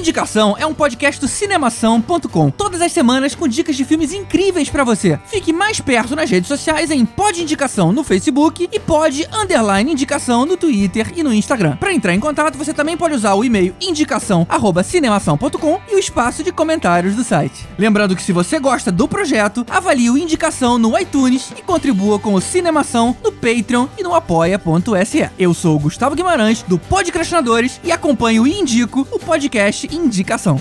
Indicação é um podcast do cinemação.com. Todas as semanas com dicas de filmes incríveis pra você. Fique mais perto nas redes sociais em Pod Indicação no Facebook e Pod Underline Indicação no Twitter e no Instagram. Pra entrar em contato, você também pode usar o e-mail indicação@cinemação.com e o espaço de comentários do site. Lembrando que se você gosta do projeto, avalie o Indicação no iTunes e contribua com o Cinemação no Patreon e no apoia.se. Eu sou o Gustavo Guimarães do Podcrastinadores e acompanho e indico o podcast Indicação.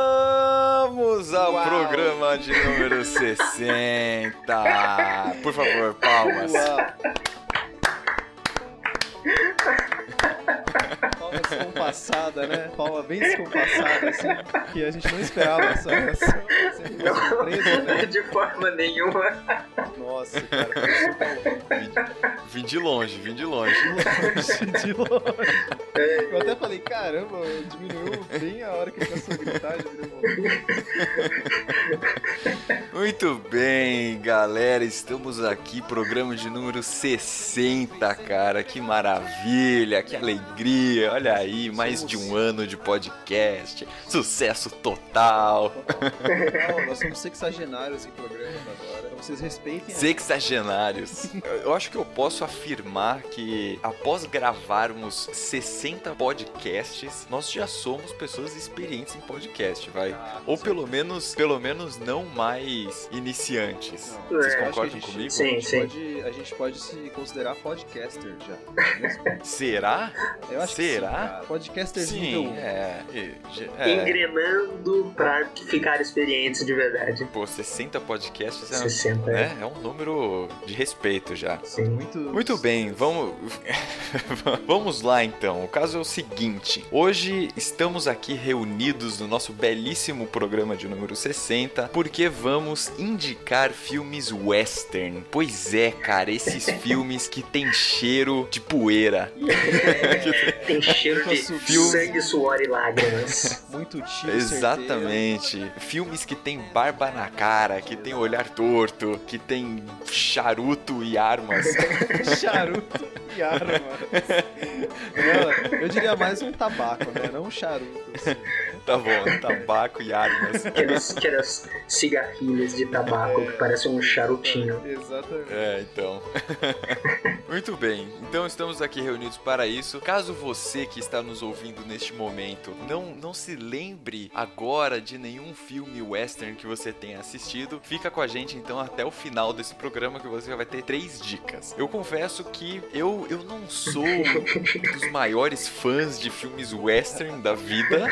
Chegamos ao programa de número 60. Por favor, palmas. Palma descompassada, né? Palma bem descompassada, assim, que a gente não esperava essa reação. Uma surpresa, né? de forma nenhuma. Nossa, cara, foi super Vim de longe, vim de longe. longe, de longe. Eu até falei, caramba, diminuiu bem a hora que ele começou a gritar, diminuiu. Muito bem, galera, estamos aqui, programa de número 60, cara. Que maravilha, que alegria. Olha aí, mais de um ano de podcast. Sucesso total. Não, nós somos sexagenários em programa vocês respeitem Sexagenários. Eu- acho que eu posso afirmar que após gravarmos 60 podcasts, nós já somos pessoas experientes em podcast, vai. Ah, Ou pelo menos, pelo menos não mais iniciantes. Não, Vocês é, concordam gente- comigo? Sim. A gente, pode, a gente pode se considerar podcaster já. é mesmo? Será? Eu acho Será? sim. Podcaster Sim, nível 1. é. é. Engrenando pra ficar experientes de verdade. Pô, 60 podcasts é, 60, é. né, é um número de respeito já. Sim. Muito, Muito bem, vamos vamos lá então. O caso é o seguinte: hoje estamos aqui reunidos no nosso belíssimo programa de número 60 porque vamos indicar filmes western. Pois é, cara, esses filmes que tem cheiro de poeira. Tem cheiro de Filme. sangue, suor e lágrimas. Muito tiro Exatamente. Filmes que tem barba na cara, que tem olhar torto, que tem charuto e armas. Charuto e arma. Não, eu diria mais um tabaco, né? Não um charuto. assim. Tá bom, tabaco e armas. Aqueles, aquelas cigarrilhas de tabaco que parecem um charutinho. Exatamente. É, então. Muito bem. Então estamos aqui reunidos para isso. Caso você que está nos ouvindo neste momento não, não se lembre agora de nenhum filme western que você tenha assistido, fica com a gente então até o final desse programa que você vai ter três dicas. Eu confesso que eu, eu não sou um dos maiores fãs de filmes western da vida,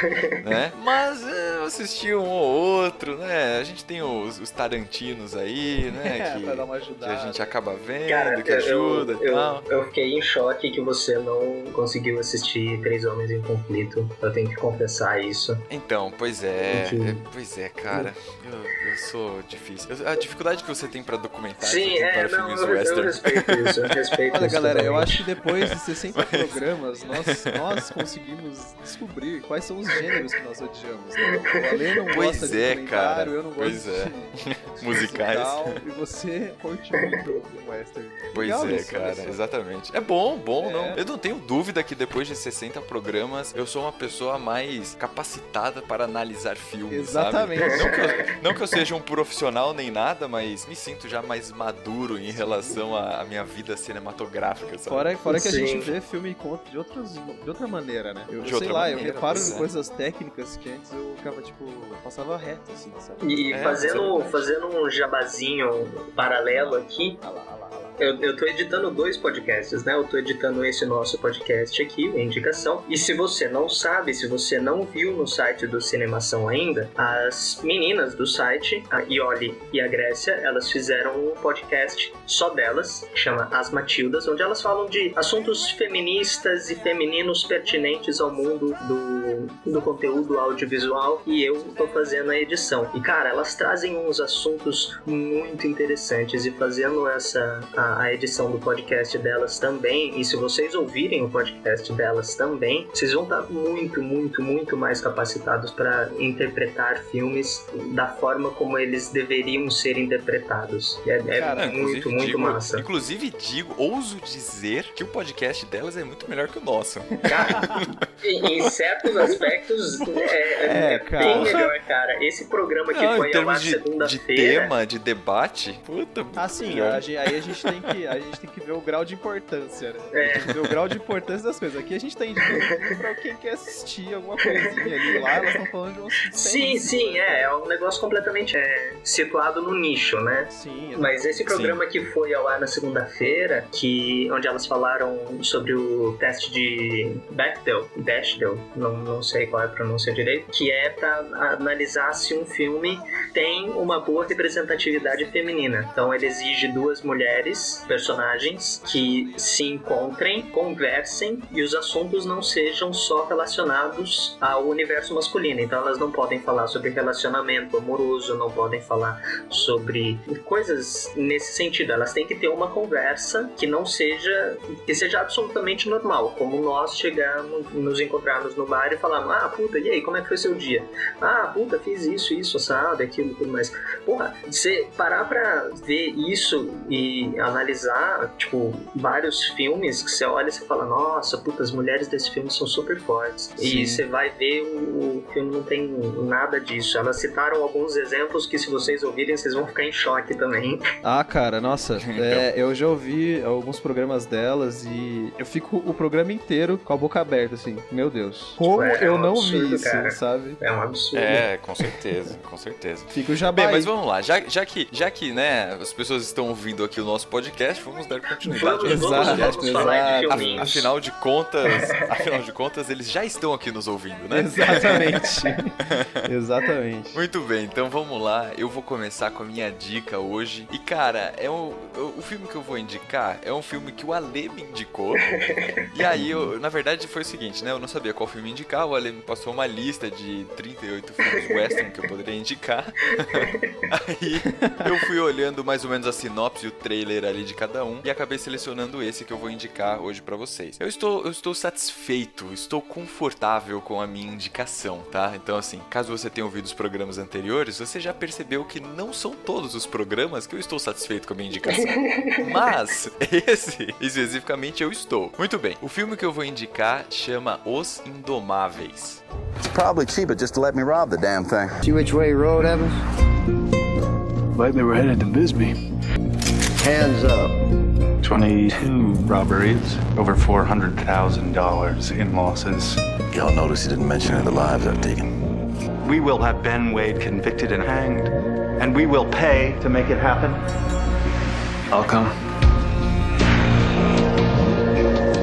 né? Mas é, eu assisti um ou outro, né? A gente tem os, os Tarantinos aí, né? É, que- pra dar uma que ajudada. a gente acaba vendo, Cara, que eu, ajuda eu, e tal. eu, eu fiquei em choque que você não conseguiu assistir Três Homens em Conflito. Eu tenho que confessar isso. Então, pois é, é, pois é, cara. Eu, eu sou difícil. Eu- a dificuldade que você tem pra documentar Sim, que tem é, para não, filmes eu, eu western. respeito isso, eu respeito Olha, isso galera, eu totalmente. acho que depois de 60 programas, nós, nós conseguimos descobrir quais são os gêneros que nós odiamos. Né? O Ale não Pois gosta de é, documentário, cara, eu não pois gosto é. de Musicais. musical, e você curte muito o western. Pois Legal é, isso, cara, só. exatamente. É bom, bom, É. não. Eu não tenho dúvida que depois de 60 programas eu sou uma pessoa mais capacitada para analisar filmes. sabe? Exatamente. Não que, eu, não que eu seja um profissional nem nada, mas me sinto já mais maduro em relação à, minha vida cinematográfica, sabe? Fora, fora que a gente vê filme de, outras, de outra maneira, né? Eu, De eu sei outra lá, eu maneira, reparo pois em é. coisas técnicas que antes eu ficava, tipo, eu passava reto, assim, sabe? E É, fazendo, fazendo um jabazinho paralelo aqui, ah lá. Eu, eu tô editando dois podcasts, né? Eu tô editando esse nosso podcast aqui, indicação. E se você não sabe, se você não viu no site do Cinemação ainda, as meninas do site, a Ioli e a Grécia, elas fizeram um podcast só delas, que chama As Matildas, onde elas falam de assuntos feministas e femininos pertinentes ao mundo do, do conteúdo audiovisual. E eu tô fazendo a edição. E cara, elas trazem uns assuntos muito interessantes e fazendo essa a, a edição do podcast delas também. E se vocês ouvirem o podcast delas também, vocês vão estar muito, muito, muito mais capacitados para interpretar filmes da forma como eles deveriam ser interpretados. É, é Cara, muito, muito digo, massa. Inclusive, digo, ouso dizer que o podcast delas é muito melhor que o nosso. Cara, em, em certos aspectos é, É, é cara. bem melhor, cara. Esse programa que Não, foi ao ar termos de, segunda-feira. tema, de debate, puta, Assim, a aí a gente, tem que, a gente tem que ver o grau de importância, né? É. Tem que ver o grau de importância das coisas. Aqui a gente tá indicando pra quem quer assistir alguma coisinha ali. Lá elas estão falando de um assunto Sim, sim, é. É um negócio completamente é, situado no nicho, né? Sim, Mas esse programa que foi ao ar na segunda-feira, que onde elas falaram sobre o teste de Bechdel, Bechdel, não, não sei qual é a pronúncia direito, que é para analisar se um filme tem uma boa representatividade feminina. Então ele exige duas mulheres, personagens, que se encontrem, conversem e os assuntos não sejam só relacionados ao universo masculino. Então elas não podem falar sobre relacionamento amoroso, não podem falar sobre coisas nesse sentido. Elas têm que ter uma conversa que não seja que seja absolutamente normal, como nós chegarmos, nos encontrarmos no bar e falarmos: "Ah, puta, e aí, como é que foi seu dia?" "Ah, puta, fiz isso, isso, assado, aquilo, tudo mais." Porra, você parar pra ver isso e analisar, tipo, vários filmes que você olha e você fala: "Nossa, puta, as mulheres desse filme são super fortes." Sim. E você vai ver o, o filme não tem nada disso. Elas citaram alguns exemplos que se vocês ouvirem, vocês vão ficar em choque também. Ah, cara, nossa, Então. é, eu já ouvi alguns programas delas e eu fico o programa inteiro com a boca aberta, assim, meu Deus. Como É, eu um não absurdo, vi isso, cara. sabe? É um absurdo. É, com certeza, com certeza. Fico já Bem, mas vamos lá, já, já, que, já que né, as pessoas estão ouvindo aqui o nosso podcast, vamos dar continuidade Vamos, vamos, podcast. vamos falar de exato. Afinal de contas, afinal de contas, eles já estão aqui nos ouvindo, né? Exatamente. Exatamente. Muito bem, então vamos lá. Eu vou começar com a minha dica hoje. E cara, é um, o, o filme que eu vou indicar é um filme que o Ale me indicou. e aí, eu, na verdade, foi o seguinte, né? Eu não sabia qual filme indicar. O Ale me passou uma lista de 38 filmes western que eu poderia indicar. aí eu fui olhando mais ou menos a sinopse e o trailer ali de cada um e acabei selecionando esse que eu vou indicar hoje pra vocês. Eu estou, eu estou satisfeito, estou confortável com a minha indicação, tá? Então, assim, caso você tenha ouvido os programas anteriores, você já percebeu que não são todos os programas que eu estou satisfeito com a minha indicação. Mas esse, especificamente, eu estou. Muito bem, o filme que eu vou indicar chama Os Indomáveis. It's probably cheaper just to let me rob the damn thing. See which way you rode, Evans? Lately, we're headed to Bisbee. Hands up. 22 robberies, over $400,000 in losses. Y'all notice he didn't mention any of the lives I've taken. We will have Ben Wade convicted and hanged, and we will pay to make it happen. I'll come.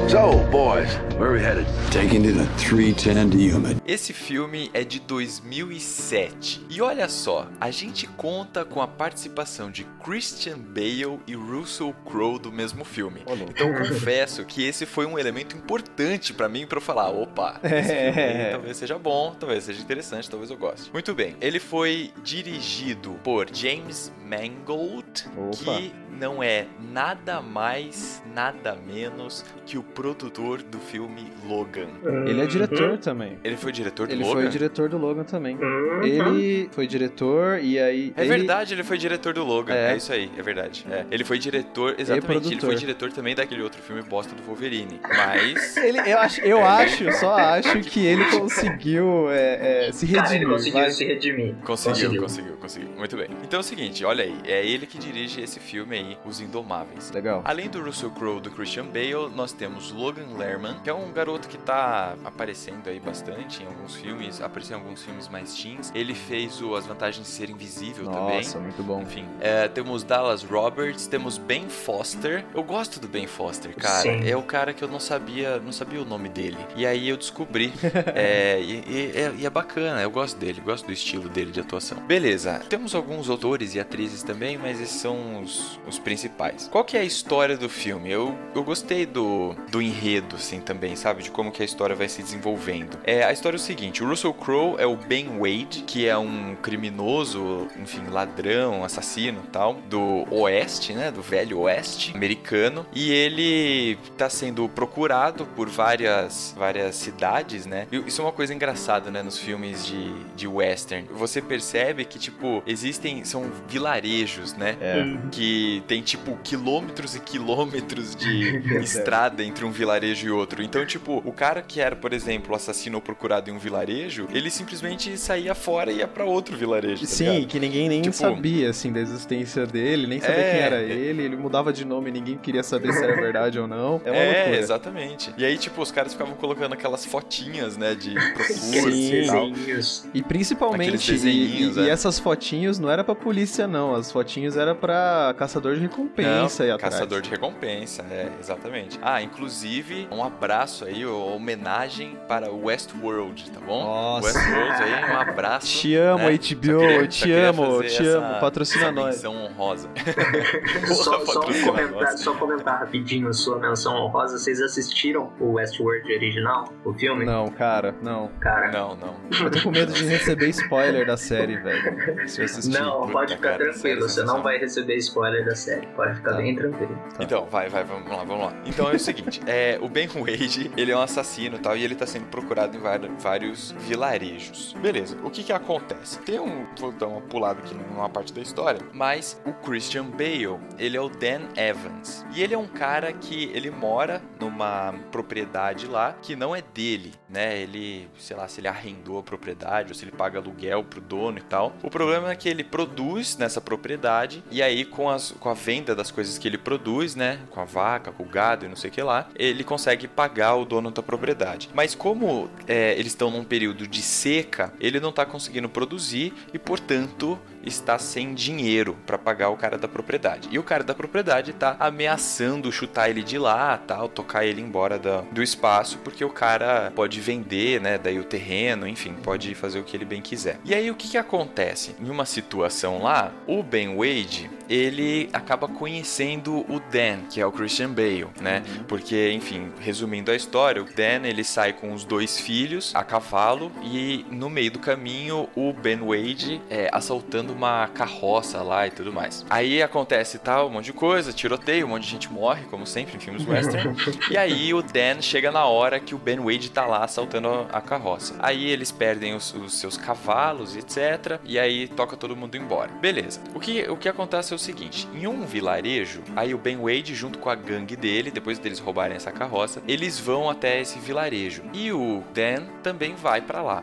So, boys, where are we headed? Taking to the 310 to Yuma. Esse filme é de 2007. E olha só, a gente conta com a participação de Christian Bale e Russell Crowe do mesmo filme. Então eu confesso que esse foi um elemento importante pra mim pra eu falar, opa, esse filme aí talvez seja bom, talvez seja interessante, talvez eu goste. Muito bem, ele foi dirigido por James Mangold, Opa. que não é nada mais, nada menos que o produtor do filme Logan. Ele é diretor também. Ele foi diretor do Ele Logan? foi o diretor do Logan também. Uhum. Ele foi diretor e aí. É ele- verdade, ele foi diretor do Logan. É. É, isso aí, é verdade. É. Ele foi diretor, exatamente. Ele foi diretor também daquele outro filme bosta do Wolverine. Mas. Ele, eu acho, eu É. acho, só acho que ele conseguiu é, é, se redimir. Cara, ele conseguiu vai. se redimir. Conseguiu, conseguiu, conseguiu, Muito bem. Então é o seguinte, olha aí. É ele que dirige esse filme aí, Os Indomáveis. Legal. Além do Russell Crowe do Christian Bale, nós temos Logan Lerman, que é um garoto que tá aparecendo aí bastante em alguns filmes, apareceu em alguns filmes mais teens. Ele fez o As Vantagens de Ser Invisível também. Nossa, muito bom. Enfim, é, temos Dallas Roberts, temos Ben Foster. Eu gosto do Ben Foster, cara. Sim. É o cara que eu não sabia, não sabia o nome dele. E aí eu descobri. é, e, e- é- e é bacana, eu gosto dele, gosto do estilo dele de atuação. Beleza, temos alguns autores e atrizes também, mas esses são os, os principais. Qual que é a história do filme? Eu, eu gostei do, do enredo, assim, também, sabe? De como que a história vai se desenvolvendo. É, a história é o seguinte, o Russell Crowe é o Ben Wade, que é um criminoso, enfim, ladrão, assassino e tal, do oeste, né? Do velho oeste americano. E ele tá sendo procurado por várias, várias cidades, né? E isso é uma coisa engraçada, né? Nos filmes de, de western. Você percebe que, tipo, existem... São vilarejos, né? É. que tem tipo quilômetros e quilômetros de estrada entre um vilarejo e outro. Então, tipo, o cara que era, por exemplo, assassino ou procurado em um vilarejo, ele simplesmente saía fora e ia pra outro vilarejo. tá Sim, ligado? que ninguém nem Tipo- sabia, assim, da existência dele, nem sabia É. quem era ele, ele mudava de nome, ninguém queria saber se era verdade ou não. É uma É, loucura. exatamente. E aí, tipo, os caras ficavam colocando aquelas fotinhas, né, de procura e tal. desenhos. E principalmente, e, e- é. essas fotinhos não era pra polícia, não. As fotinhos era pra caçador de recompensa Não, atrás. caçador de recompensa, é, exatamente. Ah, inclusive, um abraço aí, uma homenagem para o Westworld, tá bom? Nossa. Westworld aí, um abraço. Te amo, né? HBO, Só queria- te amo, fazer te essa- amo, patrocina essa nós. menção honrosa. Só, só, um comentar, nós. só comentar rapidinho sua menção honrosa. Vocês assistiram o Westworld original, o filme? Não, cara, não. Cara, Não, não. Eu tô com medo de receber spoiler da série, velho. Se eu assistir. não, pode ficar cara, tranquilo. Você não vai receber spoiler da série. Pode ficar Tá. bem tranquilo. Tá. Então, vai, vai, vamos lá, vamos lá. Então é o seguinte, é, o Ben Wade, ele é um assassino e tal, e ele tá sendo procurado em vários vilarejos. Beleza, o que que acontece? Tem um, vou dar uma pulada aqui numa parte da história, mas o Christian Bale, ele é o Dan Evans. E ele é um cara que, ele mora numa propriedade lá, que não é dele, né? Ele, sei lá, se ele arrendou a propriedade, ou se ele paga aluguel pro dono e tal. O problema é que ele produz nessa propriedade, e aí com, as, com a venda das coisas que ele produz, né? Com a vaca, com o gado e não sei o que lá, ele consegue pagar o dono da propriedade. Mas como é, eles estão num período de seca, ele não tá conseguindo produzir e, portanto, está sem dinheiro para pagar o cara da propriedade. E o cara da propriedade tá ameaçando chutar ele de lá, tal, tocar ele embora da- do espaço, porque o cara pode vender, né, daí o terreno, enfim, pode fazer o que ele bem quiser. E aí o que que acontece? Em uma situação lá, o Ben Wade, ele acaba conhecendo o Dan, que é o Christian Bale, né? Porque, enfim, resumindo a história, o Dan ele sai com os dois filhos a cavalo e no meio do caminho o Ben Wade é assaltando uma carroça lá e tudo mais. Aí acontece tal, um monte de coisa, tiroteio, um monte de gente morre, como sempre em filmes western. e aí o Dan chega na hora que o Ben Wade tá lá assaltando a carroça. Aí eles perdem os, os seus cavalos e etc. E aí toca todo mundo embora. Beleza. O que, o que acontece é o seguinte: em um vilarejo, aí o Ben Wade, junto com a gangue dele, depois deles roubarem essa carroça, eles vão até esse vilarejo. E o Dan também vai pra lá.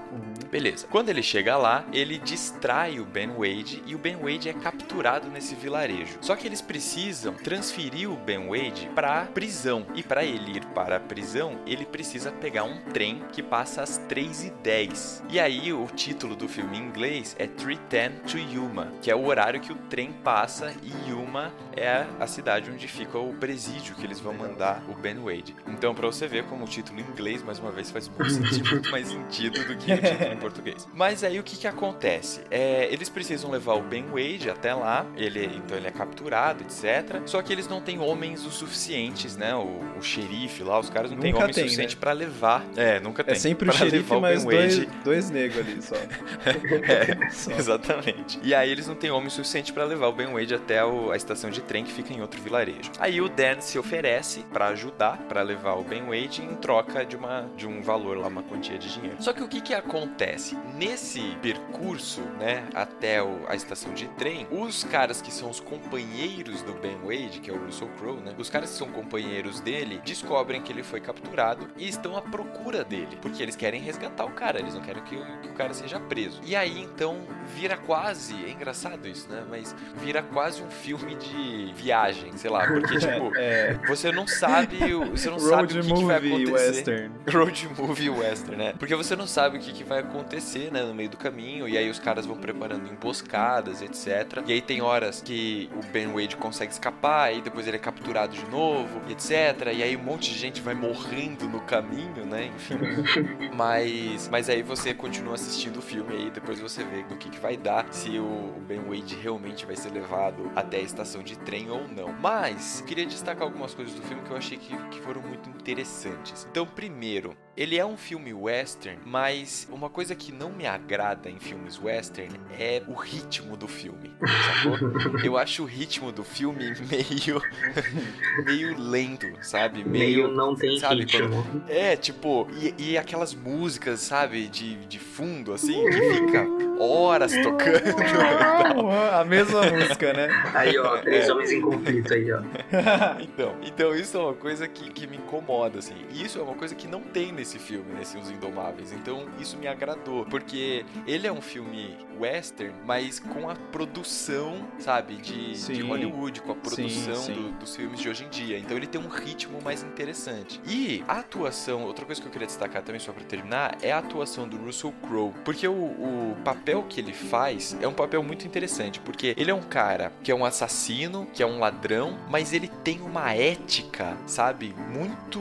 Beleza. Quando ele chega lá, ele distrai o Ben Wade e o Ben Wade é capturado nesse vilarejo. Só que eles precisam transferir o Ben Wade pra prisão. E pra ele ir para a prisão, ele precisa pegar um trem que passa às 3h10. E aí o título do filme em inglês é 310 to Yuma, que é o horário que o trem passa e Yuma é a cidade onde fica o presídio que eles vão mandar o Ben Wade. Então, pra você ver como o título em inglês, mais uma vez, faz muito sentido, muito mais sentido do que o título em português. Mas aí o que que acontece? É, eles precisam levar o Ben Wade até lá, ele, então ele é capturado, etc. Só que eles não têm homens o suficientes, né? O, o xerife lá, os caras não têm homens tem, suficiente né? pra levar. É, nunca tem. É sempre o pra xerife, levar o dois, Wade dois negros ali só. é, Só. exatamente. E aí eles não têm homem suficiente pra levar o Ben Wade até o- a estação de trem que fica em outro vilarejo. Aí o Dan se oferece pra ajudar, pra levar o Ben Wade em troca de, uma, de um valor lá, uma quantia de dinheiro. Só que o que que acontece? Nesse percurso, né, até o- a estação de trem, os caras que são os companheiros do Ben Wade, que é o Russell Crowe, né, os caras que são companheiros dele descobrem que ele foi capturado e estão à procura dele, porque eles querem resgatar o cara, eles não querem que, o- que o cara seja preso. E aí então vira quase, é engraçado isso, né, mas vira quase um filme de viagem, sei lá, porque tipo, É, você não sabe, o- você não sabe o que, que vai acontecer. western. Road movie western, né? Porque você não sabe o que, que vai acontecer, né, no meio do caminho, e aí os caras vão preparando emboscadas, etc. E aí tem horas que o Ben Wade consegue escapar, e depois ele é capturado de novo, etc. E aí um monte de gente vai morrendo no caminho, né? Enfim. mas, mas aí você continua assistindo o filme aí, depois você vê do que, que vai dar, se o, o Ben Wade realmente vai ser levado até a estação de trem ou não. Mas, queria destacar algumas coisas do filme que eu achei que, que foram muito interessantes. Então, primeiro, ele é um filme western, mas uma coisa que não me agrada em filmes western é o ritmo do filme, sacou? Eu acho o ritmo do filme meio meio lento, sabe? Meio não tem sabe, ritmo. É, tipo, e, e aquelas músicas, sabe, de, de fundo, assim, que fica horas tocando. a mesma música, né? Aí, ó, três É. homens em conflito aí, ó. então, então isso é uma coisa que, que me incomoda, assim. E isso é uma coisa que não tem nesse filme, nesse Os Indomáveis. Então, isso me agradou. Porque ele é um filme western, mas com a produção, sabe, de, de Sim. Hollywood, com a produção sim. do- dos filmes de hoje em dia. Então, ele tem um ritmo mais interessante. E a atuação, outra coisa que eu queria destacar também, só pra terminar, é a atuação do Russell Crowe. Porque o, o papel que ele faz é um papel muito interessante. Porque ele é um cara que é um assassino, que é um ladrão, mas ele tem uma ética, sabe? Muito,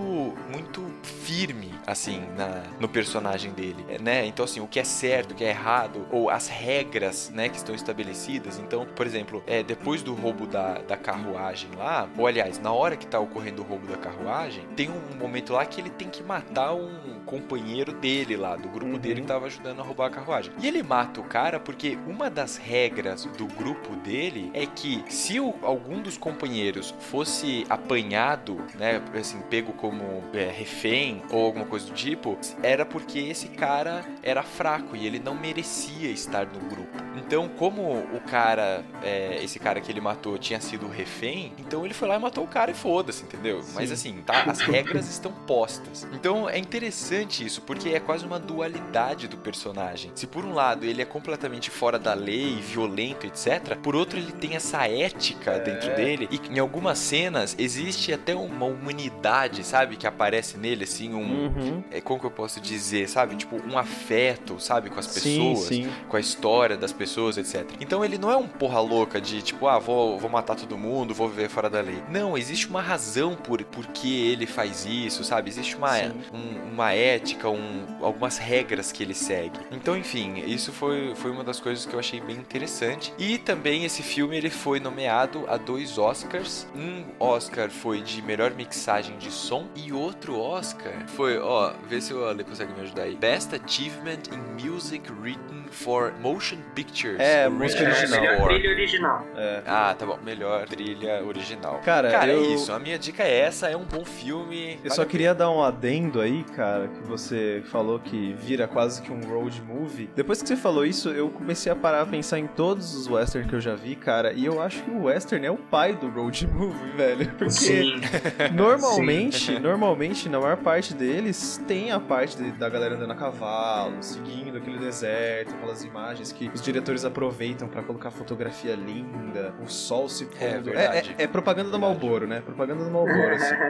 muito firme, assim, na, no personagem dele, né? Então, assim, o que é certo, o que é errado, ou as regras, né, que estão estabelecidas. Então, por exemplo, é, depois do roubo da, da carruagem lá, ou aliás, na hora que tá ocorrendo o roubo da carruagem, tem um momento lá que ele tem que matar um companheiro dele lá, do grupo Uhum. dele que tava ajudando a roubar a carruagem. E ele mata o cara porque uma das regras do grupo dele é que se o- algum dos companheiros fosse apanhado, né, assim, pego como é, refém ou alguma coisa do tipo, era porque esse cara era fraco e ele não merecia estar no grupo. Então, como o cara, é, esse cara que ele matou tinha sido refém, então ele foi lá e matou o cara e foda-se, entendeu? Mas Sim. assim, tá, as regras estão postas. Então é interessante isso, porque é quase uma dualidade do personagem. Se por um lado ele é completamente fora da lei, violento, etc., por outro ele tem essa ética dentro dele e em algumas cenas existe até uma humanidade, sabe, que aparece nele assim, um Uhum. é, como que eu posso dizer, sabe? Tipo, um afeto, sabe? Com as Sim, pessoas, sim. com a história das pessoas, etc. Então ele não é um porra louca de tipo, ah, vou, vou matar todo mundo, vou viver fora da lei. Não, existe uma razão por, por que ele faz isso, sabe? Existe uma, Sim. um- uma ética, um, algumas regras que ele segue. Então, enfim, isso foi, foi uma das coisas que eu achei bem interessante. E também esse filme ele foi nomeado a dois Oscars. Um Oscar foi de melhor mixagem de som e outro Oscar foi, ó, vê se o Ale consegue me ajudar aí. Best Achievement in Music Written for Motion Pictures. É, música É, original. melhor trilha original. É. Ah, tá bom. Melhor trilha original. Cara, Cara, eu- é isso. A minha dica é essa. É um bom filme. Eu vale só queria dar um adendo aí, cara, que você falou que vira quase que um road movie. Depois que você falou isso, eu comecei a parar a pensar em todos os western que eu já vi, cara, e eu acho que o western é o pai do road movie, velho. Porque Sim. normalmente, normalmente, na maior parte deles, tem a parte de- da galera andando a cavalo, seguindo aquele deserto, aquelas imagens que os diretores aproveitam pra colocar fotografia linda, o sol se pondo. É verdade. é, é propaganda do Malboro, né? Propaganda do Malboro, assim.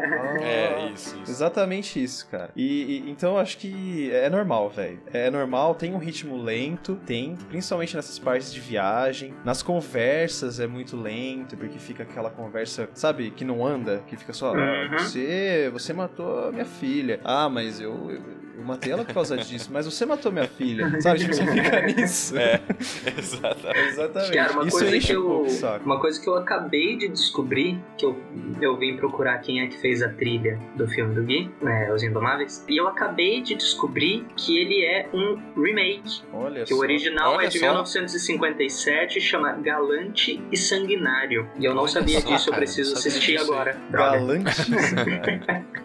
É, isso, isso. Exatamente isso, cara. E, e- então eu acho que é normal, velho. É normal, tem um ritmo lento, tem, principalmente nessas partes de viagem. Nas conversas é muito lento, porque fica aquela conversa, sabe, que não anda, que fica só, ah, você, você matou a minha filha. Ah, mas eu, eu, eu matei ela por causa disso, mas você matou minha filha. Sabe, tipo, você fica nisso. É, exatamente. Exatamente. Cara, uma isso coisa, que um eu, o saco. uma coisa que eu acabei de descobrir, que eu, eu vim procurar quem é que fez a trilha do filme do Gui, né, Os Indomáveis, e eu acabei de descobrir que ele é um remake. Olha Que o só. original Olha é de só. 1957, chama Galante e Sanguinário. E eu não Olha sabia só, disso, eu cara, preciso não sabia assistir agora. Droga. Galantíssimo, cara.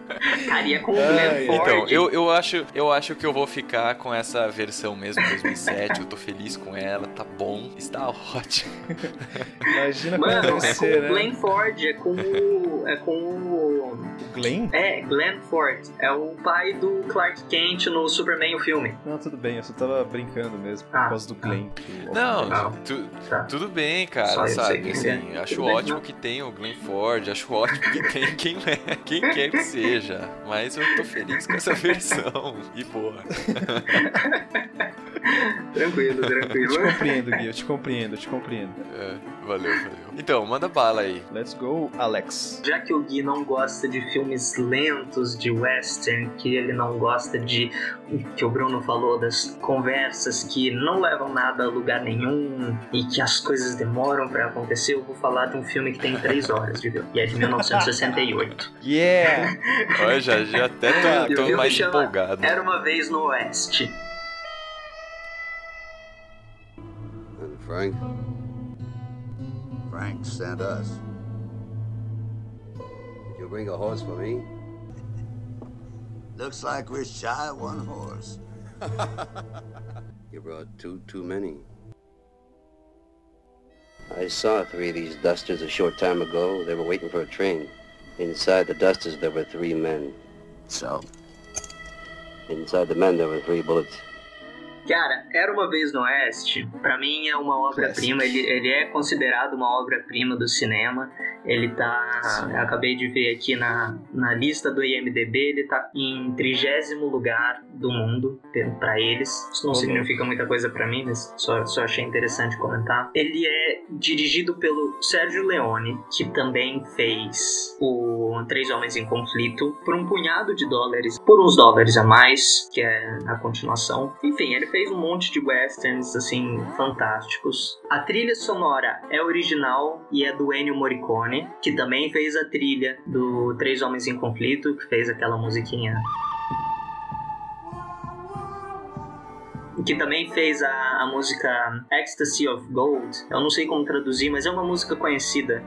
Caria com o Glenn Ford. Então, eu, eu, acho, eu acho que eu vou ficar com essa versão mesmo, 2007. eu tô feliz com ela, tá bom, está ótimo. Imagina como Mano, deve é com ser, o né? Glenn Ford, é com o. É com o. O Glenn? É, Glenn Ford. É o pai do Clark Kent no Superman, o filme. Não, tudo bem, eu só tava brincando mesmo, por Ah, causa do Glenn. do- Não, Não. tu- Tá. tudo bem, Só cara, sei sabe? Assim, é. acho Tudo bem, ótimo não. que tem o Glenn Ford, acho ótimo que tem quem, é, quem quer que seja. Mas eu tô feliz com essa versão. E boa. Tranquilo, Eu te tranquilo. compreendo, Gui, eu te compreendo, eu te compreendo. É, valeu, valeu. Então, manda bala aí. Let's go, Alex. Já que o Gui não gosta de filmes lentos, de western, que ele não gosta de. que o Bruno falou, das conversas que não levam nada a lugar nenhum e que as coisas demoram pra acontecer, eu vou falar de um filme que tem três horas de e é de 1968. Yeah! Olha, já, já até tô, tô mais empolgado. Era uma vez no Oeste. Frank? Frank sent us. Did you bring a horse for me? Looks like we're shy of one horse. you brought two too many. I saw three of these dusters a short time ago. They were waiting for a train. Inside the dusters, there were three men. So? Inside the men, there were three bullets. Cara, Era Uma Vez no Oeste, pra mim é uma obra-prima, ele, ele é considerado uma obra-prima do cinema. Ele tá. Acabei de ver aqui na, na lista do IMDB, ele tá em trigésimo lugar do mundo pra eles. Isso não Uhum. significa muita coisa pra mim, mas só, só achei interessante comentar. Ele é dirigido pelo Sérgio Leone, que também fez o Três Homens em Conflito, por um punhado de dólares, por uns dólares a mais, que é a continuação. Enfim, ele fez um monte de westerns, assim, fantásticos. A trilha sonora é original e é do Ennio Morricone, que também fez a trilha do Três Homens em Conflito, que fez aquela musiquinha que também fez a, a música Ecstasy of Gold. Eu não sei como traduzir, mas é uma música conhecida.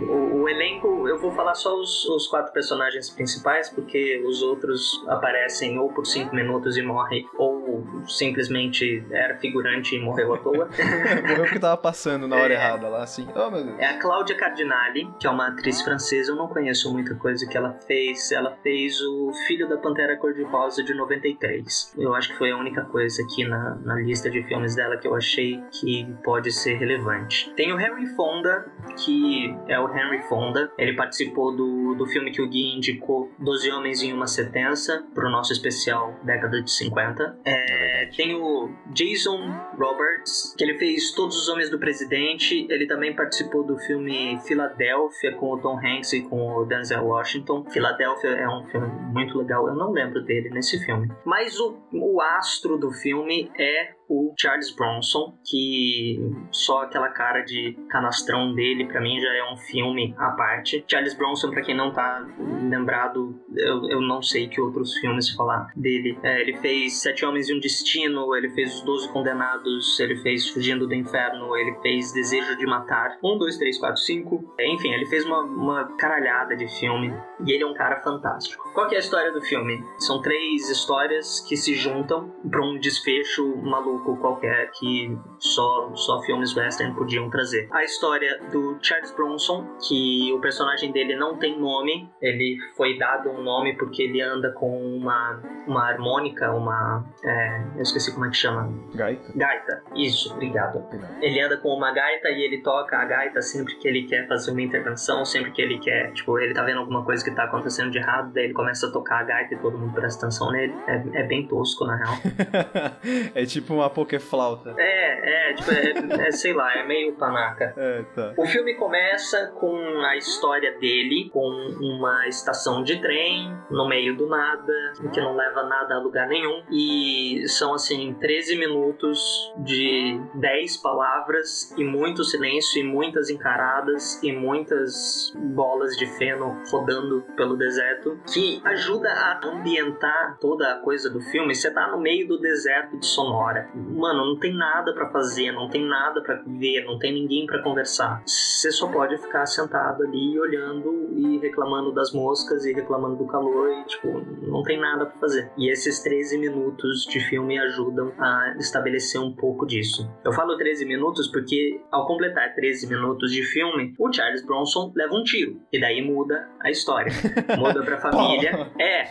O, o elenco, eu vou falar só os, os quatro personagens principais, porque os outros aparecem ou por cinco minutos e morrem, ou simplesmente era figurante e morreu à toa. Morreu porque tava passando na hora É. errada lá, assim. Oh. É a Cláudia Cardinale, que é uma atriz francesa, eu não conheço muita coisa que ela fez. Ela fez o Filho da Pantera Cor-de-Rosa de 93. Eu acho que foi a única coisa aqui na, na lista de filmes dela que eu achei que pode ser relevante. Tem o Henry Fonda, que é o Henry Fonda. Ele participou do, do filme que o Gui indicou, Doze Homens em Uma Sentença, pro nosso especial década de 50. É, tem o Jason Roberts, que ele fez Todos os Homens do Presidente. Ele também participou do filme Filadélfia com o Tom Hanks e com o Denzel Washington. Filadélfia é um filme muito legal, eu não lembro dele nesse filme. Mas o, o astro do filme é o Charles Bronson, que só aquela cara de canastrão dele, pra mim, já é um filme à parte. Charles Bronson, pra quem não tá lembrado, eu, eu não sei que outros filmes falar dele. É, ele fez Sete Homens e um Destino, ele fez Os Doze Condenados, ele fez Fugindo do Inferno, ele fez Desejo de Matar. Um, dois, três, quatro, cinco. É, Enfim, ele fez uma, uma caralhada de filme e ele é um cara fantástico. Qual que é a história do filme? São três histórias que se juntam pra um desfecho maluco qualquer que só, só filmes western podiam trazer. A história do Charles Bronson, que o personagem dele não tem nome, ele foi dado um nome porque ele anda com uma, uma harmônica, uma. é, eu esqueci como é que chama. Gaita? Gaita, isso, obrigado. Ele anda com uma gaita e ele toca a gaita sempre que ele quer fazer uma intervenção, sempre que ele quer, tipo, ele tá vendo alguma coisa que tá acontecendo de errado, daí ele começa a tocar a gaita e todo mundo presta atenção nele. É, é bem tosco, na real. é tipo uma pokeflauta. É, é, tipo, é, é, sei lá, é meio panaca. É, tá. O filme começa com a história dele, com uma estação de trem, no meio do nada, que não leva nada a lugar nenhum. E são, assim, 13 minutos de 10 palavras e muito silêncio, e muitas encaradas, e muitas bolas de feno rodando pelo deserto, que ajuda a ambientar toda a coisa do filme. Você tá no meio do deserto de Sonora. Mano, não tem nada para fazer, não tem nada para ver, não tem ninguém para conversar. Você só pode ficar sentado ali olhando e reclamando das moscas e reclamando do calor e, tipo, não tem nada para fazer. E esses 13 minutos de filme ajudam a estabelecer um pouco disso. Eu falo 13 minutos porque, ao completar 13 minutos de filme, o Charles Bronson leva um tiro. E daí muda a história. Muda pra família. é.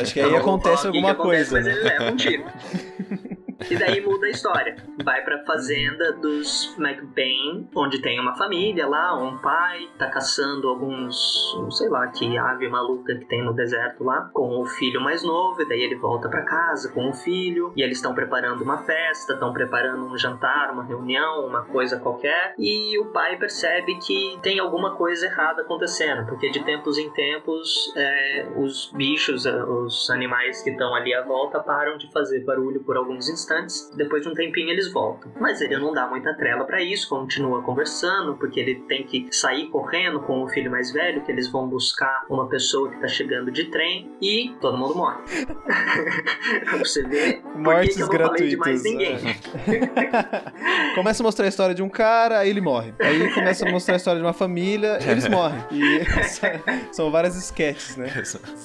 Acho que aí acontece alguma que acontece, coisa. Mas né? ele leva um tiro. E daí muda a história. Vai pra fazenda dos McBain, onde tem uma família lá, um pai, tá caçando alguns, sei lá, que ave maluca que tem no deserto lá, com o filho mais novo, e daí ele volta pra casa com o filho, e eles estão preparando uma festa, estão preparando um jantar, uma reunião, uma coisa qualquer, e o pai percebe que tem alguma coisa errada acontecendo, porque de tempos em tempos é, os bichos, é, os animais que estão ali à volta param de fazer barulho por alguns instantes depois de um tempinho eles voltam. Mas ele não dá muita trela para isso, continua conversando, porque ele tem que sair correndo com o filho mais velho, que eles vão buscar uma pessoa que tá chegando de trem e todo mundo morre. Você vê Mortes por que que eu não falei de gratuitas. mais ninguém. é. começa a mostrar a história de um cara, aí ele morre. Aí começa a mostrar a história de uma família, eles morrem. E são várias sketches, né?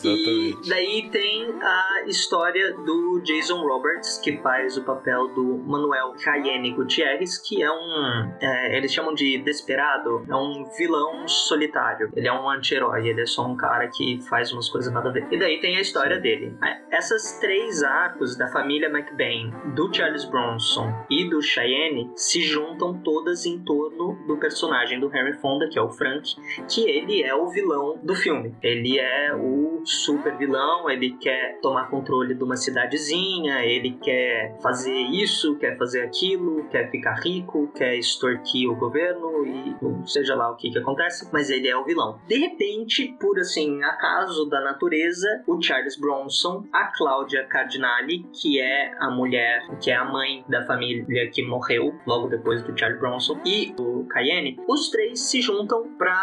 E daí tem a história do Jason Roberts, que faz o papel do Manuel Cayenne Gutierrez, que é um. é, eles chamam de Desperado, é um vilão solitário. Ele é um anti-herói, ele é só um cara que faz umas coisas nada a ver. E daí tem a história dele. Essas três arcos da família McBain, do Charles Bronson e do Cheyenne se juntam todas em torno do personagem do Henry Fonda, que é o Frank, que ele é o vilão do filme. Ele é o super vilão, ele quer tomar controle de uma cidadezinha, ele quer fazer isso, quer fazer aquilo, quer ficar rico, quer extorquir o governo e seja lá o que que acontece, mas ele é o vilão. De repente, por assim, acaso da natureza, o Charles Bronson, a Cláudia Cardinale, que é a mulher, que é a mãe da família que morreu logo depois do Charles Bronson, e o Cayenne, os três se juntam pra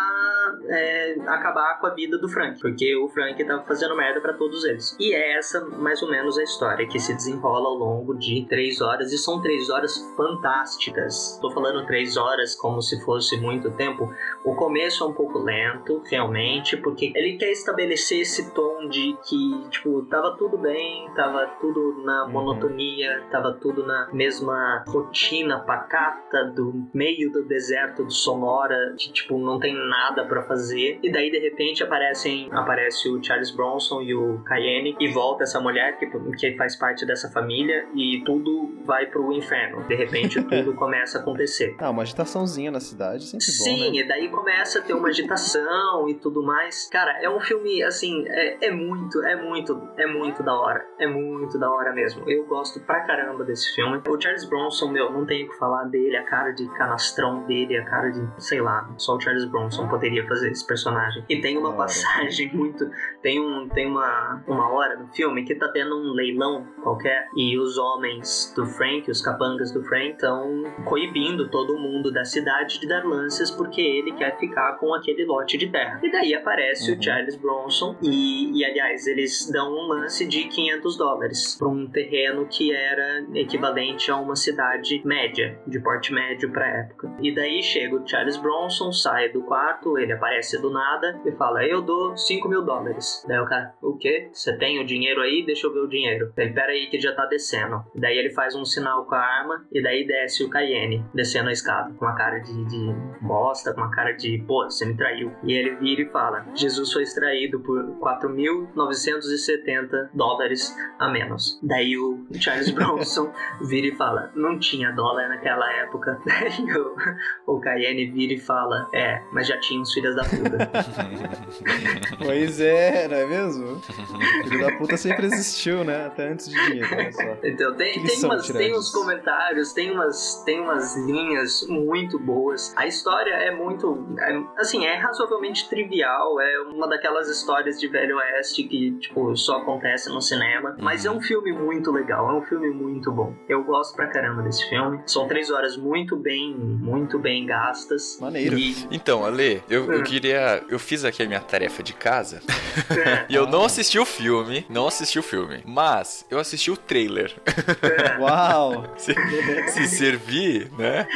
é, acabar com a vida do Frank, porque o Frank tava fazendo merda pra todos eles. E é essa, mais ou menos, a história que se desenrola ao longo de três horas, e são três horas fantásticas. Tô falando três horas como se fosse muito tempo. O começo é um pouco lento, realmente, porque ele quer estabelecer esse tom de que, tipo, tava tudo bem, tava tudo na monotonia, tava tudo na mesma rotina pacata do meio do deserto do Sonora, que, tipo, não tem nada pra fazer. E daí, de repente, aparecem, aparece o Charles Bronson e o Cayenne, e volta essa mulher que, que faz parte dessa família, e tudo vai pro inferno. De repente, tudo começa a acontecer. Ah, uma agitaçãozinha na cidade, sempre bom, Sim, né? e daí começa a ter uma agitação e tudo mais. Cara, é um filme, assim, é, é muito, é muito, é muito da hora. É muito da hora mesmo. Eu gosto pra caramba desse filme. O Charles Bronson, meu, não tenho o que falar dele, a cara de canastrão dele, a cara de, sei lá, só o Charles Bronson poderia fazer esse personagem. E tem uma passagem muito. Tem, um, tem uma, uma hora no filme que tá tendo um leilão qualquer e os homens do Frank, os capangas do Frank, estão coibindo todo mundo da cidade de dar lances porque ele quer ficar com aquele lote de terra. E daí aparece o Charles Bronson e, e, aliás, eles dão um lance de 500 dólares para um terreno que era equivalente a uma cidade média, de porte médio pra época. E daí chega o Charles Bronson, sai do quarto, ele aparece do nada e fala: Eu dou 5 mil dólares. Daí o cara, o quê? Você tem o dinheiro aí? Deixa eu ver o dinheiro. Ele, pera aí que já tá descendo. Daí ele faz um sinal com a arma e daí desce o Cayenne, descendo a escada, com uma cara de, de bosta, com uma cara de, pô, você me traiu. E ele vira e fala: Jesus foi extraído por 4.970 dólares a menos. Daí o Charles Bronson vira e fala: Não tinha dólar naquela época. Daí o, o Cayenne vira e fala: É, mas já tinha uns filhos da puta. Pois é, não é mesmo? Filho da puta sempre existiu, né? Até antes de dinheiro, olha só. Então tem, tem, umas, tem uns comentários, tem umas, tem umas linhas muito boas. A história é muito. é, assim, é razoavelmente trivial. É uma daquelas histórias de Velho Oeste que, tipo, só acontece no cinema. Mas é um filme muito legal, é um filme muito bom. Eu gosto pra caramba desse filme. São três horas muito bem, muito bem gastas. Maneiro. E, Então, Ale, eu, eu Hum. queria. Eu fiz aqui a minha tarefa de casa é, e eu não assisti o filme. Não assisti o filme. Mas eu assisti o trailer. Uau! se, se servir, né?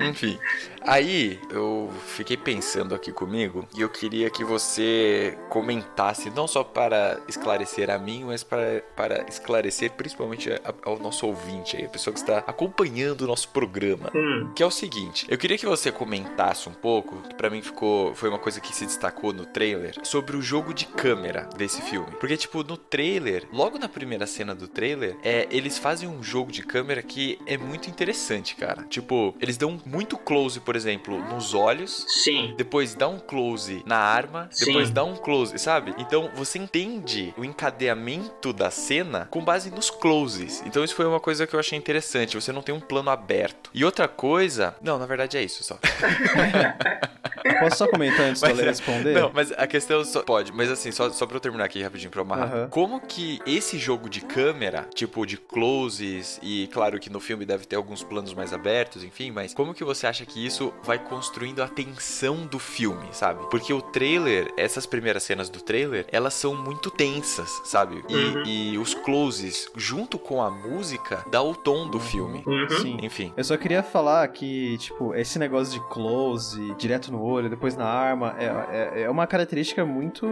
Enfim. Aí eu fiquei pensando aqui comigo e eu queria que você comentasse, não só para esclarecer a mim, mas para, para esclarecer principalmente a- ao nosso ouvinte aí, a pessoa que está acompanhando o nosso programa. hum, Que é o seguinte, eu queria que você comentasse um pouco, que pra mim ficou, foi uma coisa que se destacou no trailer, sobre o jogo de câmera desse filme. Porque, tipo, no trailer, logo na primeira cena do trailer, é, eles fazem um jogo de câmera que é muito interessante, cara. Tipo, eles dão muito close, por exemplo, nos olhos, sim. depois dá um close na arma, Sim. depois dá um close, sabe? Então você entende o encadeamento da cena com base nos closes. Então isso foi uma coisa que eu achei interessante. Você não tem um plano aberto. E outra coisa. Não, na verdade é isso só. Posso só comentar antes Mas Ale é- responder? Não, mas a questão só. Pode, mas assim, só, só pra eu terminar aqui rapidinho pra amarrar. Aham. Como que esse jogo de câmera, tipo de closes, e claro que no filme deve ter alguns planos mais abertos, enfim, mas como que você acha que isso vai construindo a tensão do filme, sabe? Porque o trailer, essas primeiras cenas do trailer, elas são muito tensas, sabe? E, Uhum. e os closes, junto com a música, dá o tom do filme. Uhum. Sim. Enfim. Eu só queria falar que, tipo, esse negócio de close, direto no olho, depois na arma, é, é, é uma característica muito,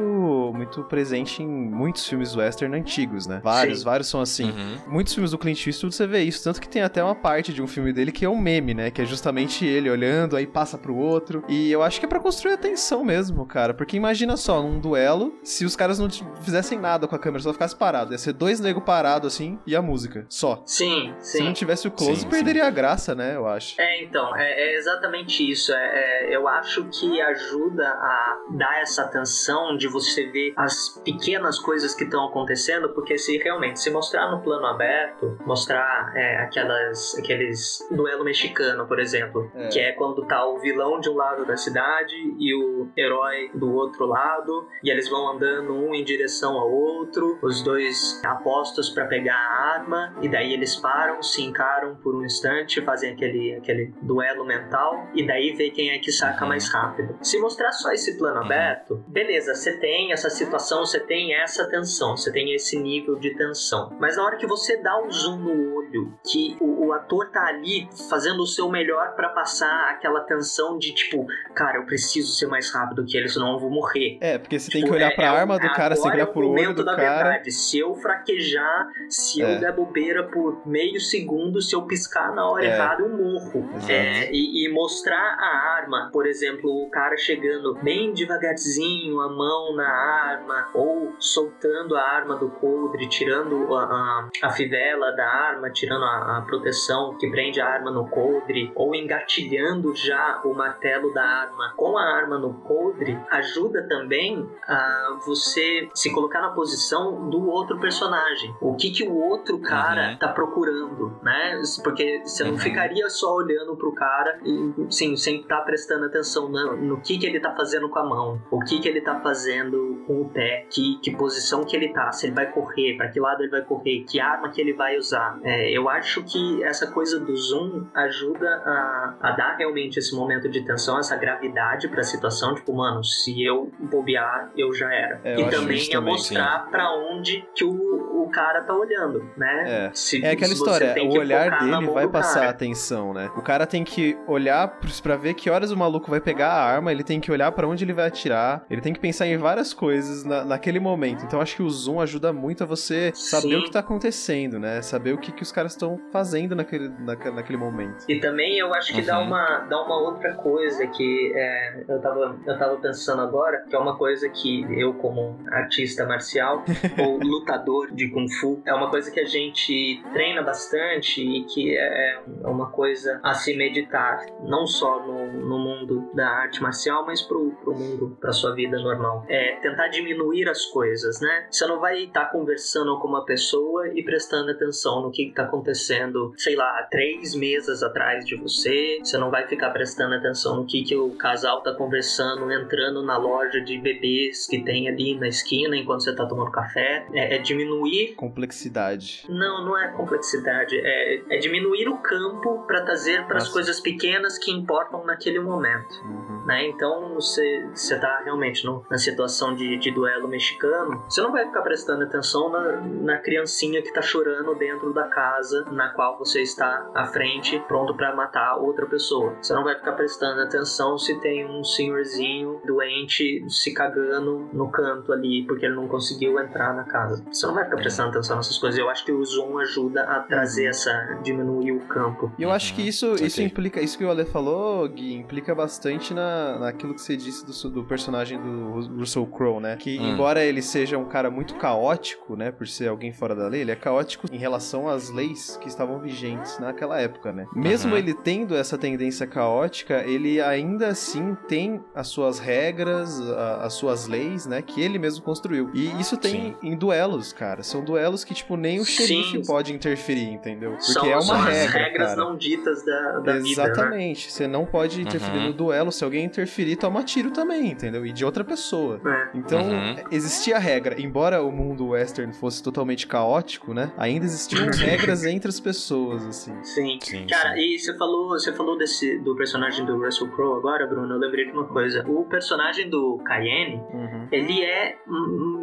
muito presente em muitos filmes western antigos, né? Vários, Sim. vários são assim. Uhum. Muitos filmes do Clint Eastwood você vê isso, tanto que tem até uma parte de um filme dele que é um meme, né? Que é justamente ele olhando, aí passa pro outro. E eu acho que é pra construir a tensão mesmo, cara. Porque imagina só, num duelo, se os caras não fizessem nada com a câmera, só ficasse parado. Ia ser dois negros parados assim e a música. Só. Sim, Se não sim. tivesse o close, Sim, perderia a graça, né? Eu acho. É, então, é, é exatamente isso. É, é, eu acho que ajuda a dar essa atenção de você ver as pequenas coisas que estão acontecendo, porque se realmente se mostrar no plano aberto, mostrar é, aquelas, aqueles duelo mexicano, por exemplo, É. que é quando tá o vilão de um lado da cidade e o herói do outro lado, e eles vão andando um em direção ao outro, os dois apostos pra pegar a arma, e daí eles param, se encaram por um instante, fazem aquele, aquele duelo mental, e daí vê quem é que saca Uhum. mais rápido. Se mostrar só esse plano Uhum. aberto, beleza, você tem essa situação, você tem essa tensão, você tem esse nível de tensão. Mas na hora que você dá um zoom no olho, que o, o ator tá ali fazendo o seu melhor pra passar aquela tensão de tipo, cara, eu preciso ser mais rápido que ele, senão eu vou morrer. É, porque você tem Tipo, que olhar é- pra é arma do cara, tem é o pro olho do da cara. verdade. Se eu fraquejar, se É. eu der bobeira por meio segundo, se eu piscar na hora É. errada, eu morro. É, e, e mostrar a arma, por exemplo, o cara chegando bem devagarzinho, a mão na arma, ou soltando a arma do coldre, tirando a, a, a fivela da arma, tirando a, a proteção que prende a arma no coldre, ou engatilhando já o martelo da arma com a arma no coldre, ajuda também a você se colocar na posição do outro personagem. O que que o outro cara Uhum. tá procurando, né? Porque você não Uhum. ficaria só olhando pro cara e, sim, sem estar prestando atenção no, no que que ele tá fazendo com a mão, o que que ele tá fazendo com o pé, que, que posição que ele tá, se ele vai correr, para que lado ele vai correr, que arma que ele vai usar. É, eu acho que essa coisa do zoom ajuda a, a dar realmente esse momento de tensão, essa gravidade pra situação, tipo, mano, se eu bobear, eu já era. É, eu e também a também, mostrar pra onde que o, o cara tá olhando, né? É. Se- É aquela história, o olhar dele vai passar cara. atenção, né? O cara tem que olhar pra ver que horas o maluco vai pegar a arma, ele tem que olhar pra onde ele vai atirar, ele tem que pensar em várias coisas na- naquele momento. Então acho que o zoom ajuda muito a você saber Sim. o que tá acontecendo, né? Saber o que, que os caras estão fazendo naquele, naque- naquele momento. E também eu acho que dá, Uhum. uma, dá uma outra coisa que é, eu, tava, eu tava pensando agora, que é uma coisa que eu, como artista marcial ou lutador de Kung Fu, é uma coisa que a gente treina bastante e que é uma coisa a se meditar, não só no, no mundo da arte marcial, mas pro, pro mundo, pra sua vida normal. É tentar diminuir as coisas, né? Você não vai estar conversando com uma pessoa e prestando atenção no que, que tá acontecendo, sei lá, três mesas atrás de você. Você não vai ficar prestando atenção no que, que o casal tá conversando, entrando na loja de bebês que tem ali na esquina enquanto você tá tomando café. É, é diminuir. Complexidade. Não, não é complexidade. É, é diminuir o campo para trazer para as coisas pequenas que importam naquele momento. Uhum. Né? Então você, você tá realmente no- na situação de, de duelo mexicano, você não vai ficar prestando atenção na, na criancinha que tá chorando dentro da casa na qual você está à frente, pronto para matar outra pessoa. Você não vai ficar prestando atenção se tem um senhorzinho doente se cagando no canto ali porque ele não conseguiu entrar na casa. Você não vai ficar prestando atenção nessas coisas. Eu acho que o zoom ajuda a trazer essa diminuir o campo. E eu acho que isso, saquei. isso implica, isso que o Ale falou, Gui, implica bastante na, naquilo que você disse do, do personagem do Ru- Russell Crowe, né? Que Hum. embora ele seja um cara muito caótico, né, por ser alguém fora da lei, ele é caótico em relação às leis que estavam vigentes naquela época, né? Mesmo Uhum. ele tendo essa tendência caótica, ele ainda assim tem as suas regras, a- as suas leis, né, que ele mesmo construiu. E isso tem em duelos, cara. São duelos que, tipo, nem o Sim. xerife pode interferir, entendeu? Porque são, é uma são as regra, regras cara. não ditas da, da vida. Né? Exatamente. Você não pode interferir Uhum. no duelo. Se alguém interferir, toma tiro também, entendeu? E de outra pessoa. É. Então, Uhum. existia regra. Embora o mundo western fosse totalmente caótico, né? Ainda existiam regras entre as pessoas, assim. Sim. Sim, Cara, sim. e você falou, você falou desse do personagem do Russell Crowe agora, Bruno, eu lembrei de uma coisa. O personagem do Cayenne, Uhum. ele é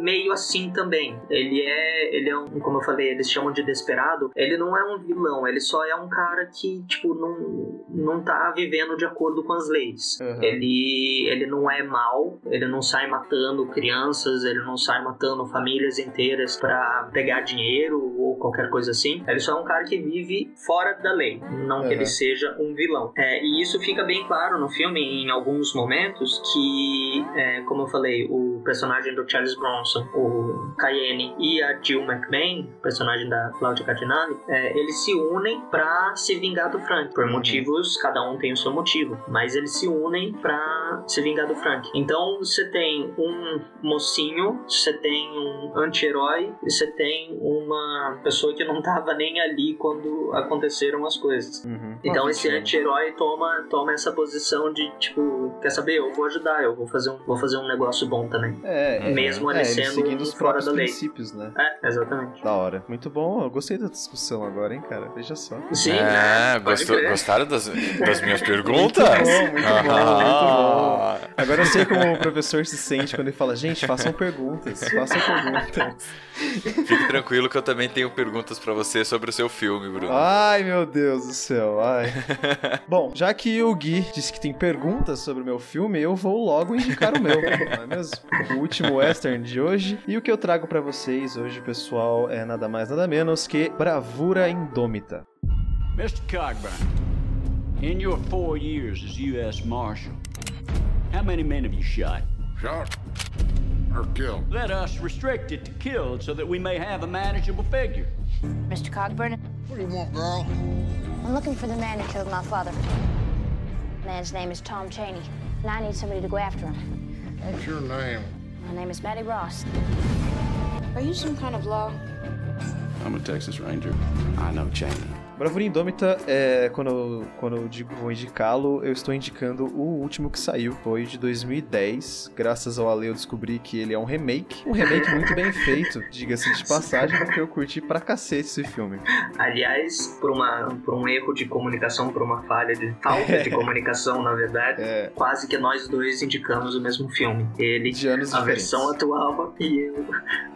meio assim também. Ele é, ele é um, como eu falei, eles chamam de desesperado. Ele não é um vilão, ele só é um cara que, tipo, não, não tá vivendo de acordo com as leis. Uhum. Ele, ele não é mal, ele não sai matando crianças, ele não sai matando famílias inteiras pra pegar dinheiro ou qualquer coisa assim. Ele só é um cara que vive fora da lei, não que Uhum. ele seja um vilão. É, e isso fica bem claro no filme em alguns momentos que, é, como eu falei, o personagem do Charles Bronson, o Cayenne e a Jill McMahon, personagem da Claudia Cardinale, é, eles se unem pra se vingar do Frank. Por motivos, cada um tem o seu motivo, mas eles se unem pra se vingar do Frank. Então você tem um mocinho, você tem um anti-herói e você tem uma pessoa que não tava nem ali quando aconteceram as coisas. Uhum. Então Ah, esse anti-herói toma, toma essa posição de tipo, quer saber? Eu vou ajudar, eu vou fazer um, vou fazer um negócio bom também. É, é, Mesmo é, ele ele sendo seguindo os fora da lei. princípios, né? É, exatamente. Da hora. Muito bom. Eu gostei da discussão agora, hein, cara? Veja só. Sim, é, né? Gostou- gostaram das, das minhas perguntas? Muito bom, muito bom, Ah. muito bom. Agora eu sei como o professor se sente quando ele fala, gente, façam perguntas, façam perguntas. Fique tranquilo que eu também tenho perguntas pra você sobre o seu filme, Bruno. Ai, meu Deus do céu, ai. Bom, já que o Gui disse que tem perguntas sobre o meu filme, eu vou logo indicar o meu, não é mesmo? O último western de hoje. E o que eu trago pra vocês hoje, pessoal, é nada mais nada menos que Bravura Indômita. Mr. Cogburn, in your four years as U.S. Marshal, how many men have you shot? Shot or killed? Let us restrict it to killed so that we may have a manageable figure. Mr. Cogburn, What do you want, girl? I'm looking for the man who killed my father. The man's name is Tom Cheney, and I need somebody to go after him. What's your name? My name is Matty Ross. Are you some kind of law? I'm a Texas Ranger. I know Cheney. Bravura Indômita, é, quando, eu- quando eu digo vou indicá-lo, eu estou indicando o último que saiu, foi de 2010. Graças ao Ale eu descobri que ele é um remake. Um remake muito bem feito, diga-se de passagem, porque eu curti pra cacete esse filme. Aliás, por, uma, por um erro de comunicação, por uma falha de falta de comunicação, na verdade, É. quase que nós dois indicamos o mesmo filme. Ele, De anos a diferentes. versão atual e eu,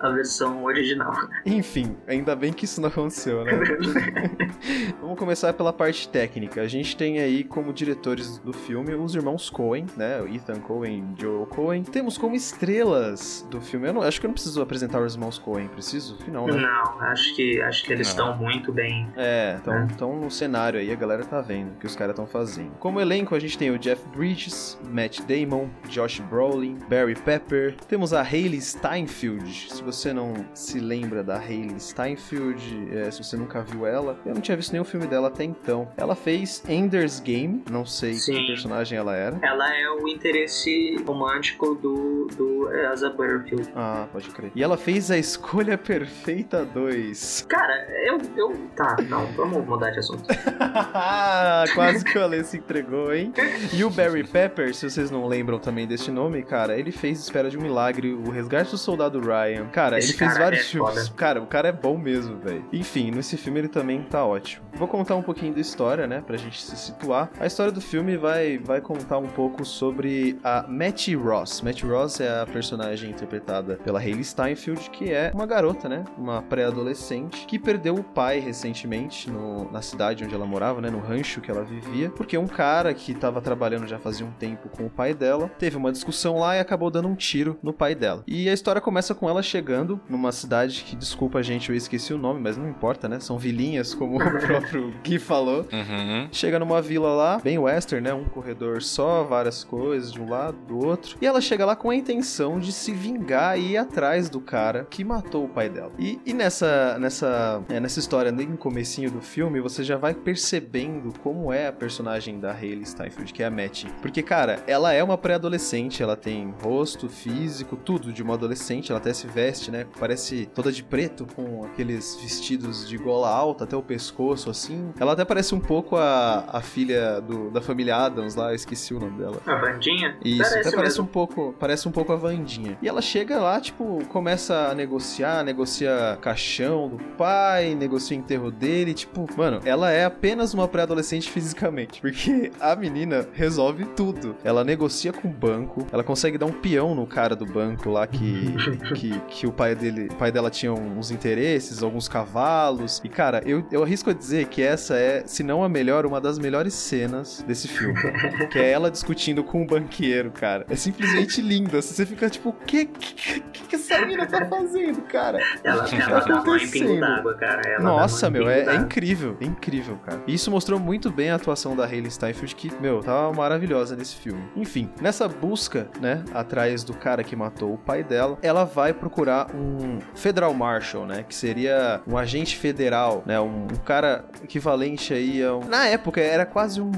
a versão original. Enfim, ainda bem que isso não aconteceu, né? Vamos começar pela parte técnica. A gente tem aí como diretores do filme os irmãos Coen, né? Ethan Coen e Joel Coen. Temos como estrelas do filme. Eu não, acho que eu não preciso apresentar os irmãos Coen, preciso? Não, né? Não, acho que, acho que eles estão muito bem. É, então, É. então no cenário aí a galera tá vendo o que os caras estão fazendo. Como elenco, a gente tem o Jeff Bridges, Matt Damon, Josh Brolin, Barry Pepper. Temos a Hayley Steinfeld. Se você não se lembra da Hayley Steinfeld, é, se você nunca viu ela, eu não tinha visto visto nenhum filme dela até então. Ela fez Ender's Game, não sei Sim. que personagem ela era. Ela é o interesse romântico do, do Asa Butterfield. Ah, pode crer. E ela fez A Escolha Perfeita 2. Cara, eu, eu. Tá, não, vamos mudar de assunto. Quase que o Ale se entregou, hein? E o Barry Pepper, se vocês não lembram também deste nome, cara, ele fez Espera de um Milagre, O Resgate do Soldado Ryan. Cara, Esse ele fez cara vários é filmes. foda. Cara, o cara é bom mesmo, velho. Enfim, nesse filme ele também tá ótimo. Vou contar um pouquinho da história, né, pra gente se situar. A história do filme vai, vai contar um pouco sobre a Matty Ross. Matty Ross é a personagem interpretada pela Hayley Steinfeld, que é uma garota, né, uma pré-adolescente, que perdeu o pai recentemente no- na cidade onde ela morava, né, no rancho que ela vivia, porque um cara que tava trabalhando já fazia um tempo com o pai dela, teve uma discussão lá e acabou dando um tiro no pai dela. E a história começa com ela chegando numa cidade que, desculpa gente, eu esqueci o nome, mas não importa, né, são vilinhas, como o próprio Gui falou. Uhum. Chega numa vila lá, bem western, né? Um corredor só, várias coisas de um lado, do outro. E ela chega lá com a intenção de se vingar e ir atrás do cara que matou o pai dela. E, e nessa, nessa, é, nessa história, no comecinho do filme, você já vai percebendo como é a personagem da Hayley Steinfeld, que é a Matty. Porque, cara, ela é uma pré-adolescente, ela tem rosto, físico, tudo de uma adolescente, ela até se veste, né? Parece toda de preto, com aqueles vestidos de gola alta até o pescoço, assim. Ela até parece um pouco a, a filha do, da família Adams lá, esqueci o nome dela. A Vandinha? Isso, até parece mesmo. um pouco, parece um pouco a Vandinha. E ela chega lá, tipo, começa a negociar, negocia caixão do pai, negocia enterro dele, tipo, mano, ela é apenas uma pré-adolescente fisicamente, porque a menina resolve tudo. Ela negocia com o banco, ela consegue dar um peão no cara do banco lá que que, que o pai dele, o pai dela tinha uns interesses, alguns cavalos. E cara, eu, eu arrisco a dizer que essa é, se não a melhor, uma das melhores cenas desse filme. que é ela discutindo com o banqueiro, cara. É simplesmente linda. Você fica tipo, o que, que, que essa menina tá fazendo, cara? Ela, ela tá acontecendo? d'água, cara. Ela Nossa, meu, é, é incrível, é incrível, cara. E isso mostrou muito bem a atuação da Hayley Steinfeld, que, meu, tava maravilhosa nesse filme. Enfim, nessa busca, né, atrás do cara que matou o pai dela, ela vai procurar um Federal Marshal, né, que seria um agente federal, né, um, um cara equivalente aí a um... Na época, era quase um,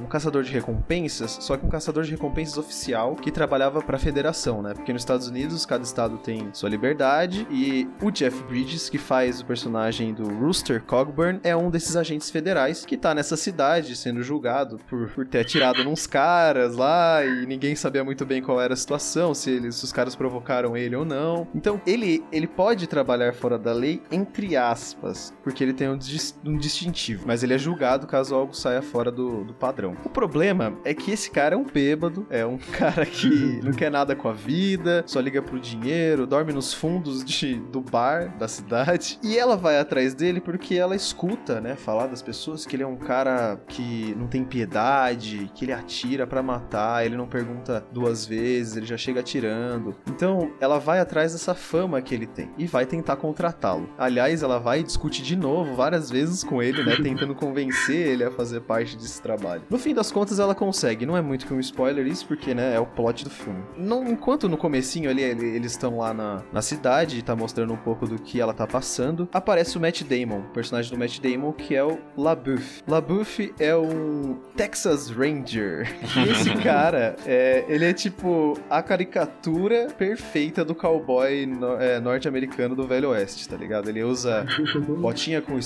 um caçador de recompensas, só que um caçador de recompensas oficial que trabalhava pra federação, né, porque nos Estados Unidos, cada estado tem sua liberdade, e o Jeff Bridges, que faz o personagem do Rooster Cogburn, é um desses agentes federais que tá nessa cidade sendo julgado por, por ter atirado nos caras lá e ninguém sabia muito bem qual era a situação, se, eles, se os caras provocaram ele ou não. Então, ele, ele pode trabalhar fora da lei, entre aspas, porque ele tem um, dis- um distintivo, mas ele é julgado caso algo saia fora do, do padrão. O problema é que esse cara é um bêbado, é um cara que não quer nada com a vida, só liga pro dinheiro, dorme nos fundos de, do bar da cidade. E ela vai atrás dele porque ela escuta, né, falar das pessoas que ele é um cara que não tem piedade, que ele atira pra matar, ele não pergunta duas vezes, ele já chega atirando. Então, ela vai atrás dessa fama que ele tem e vai tentar contratá-lo. Aliás, ela vai discutir de novo várias vezes com ele, né, tentando convencer ele a fazer parte desse trabalho. No fim das contas, ela consegue. Não é muito que um spoiler isso, porque, né, é o plot do filme. Não, enquanto no comecinho ali ele- eles estão lá na, na cidade e tá mostrando um pouco do que ela tá passando, aparece o Matt Damon, o personagem do Matt Damon, que é o LaBeouf. LaBeouf é um Texas Ranger. E esse cara, é, ele é tipo a caricatura perfeita do cowboy no- é, norte-americano do Velho Oeste, tá ligado? Ele usa botinha com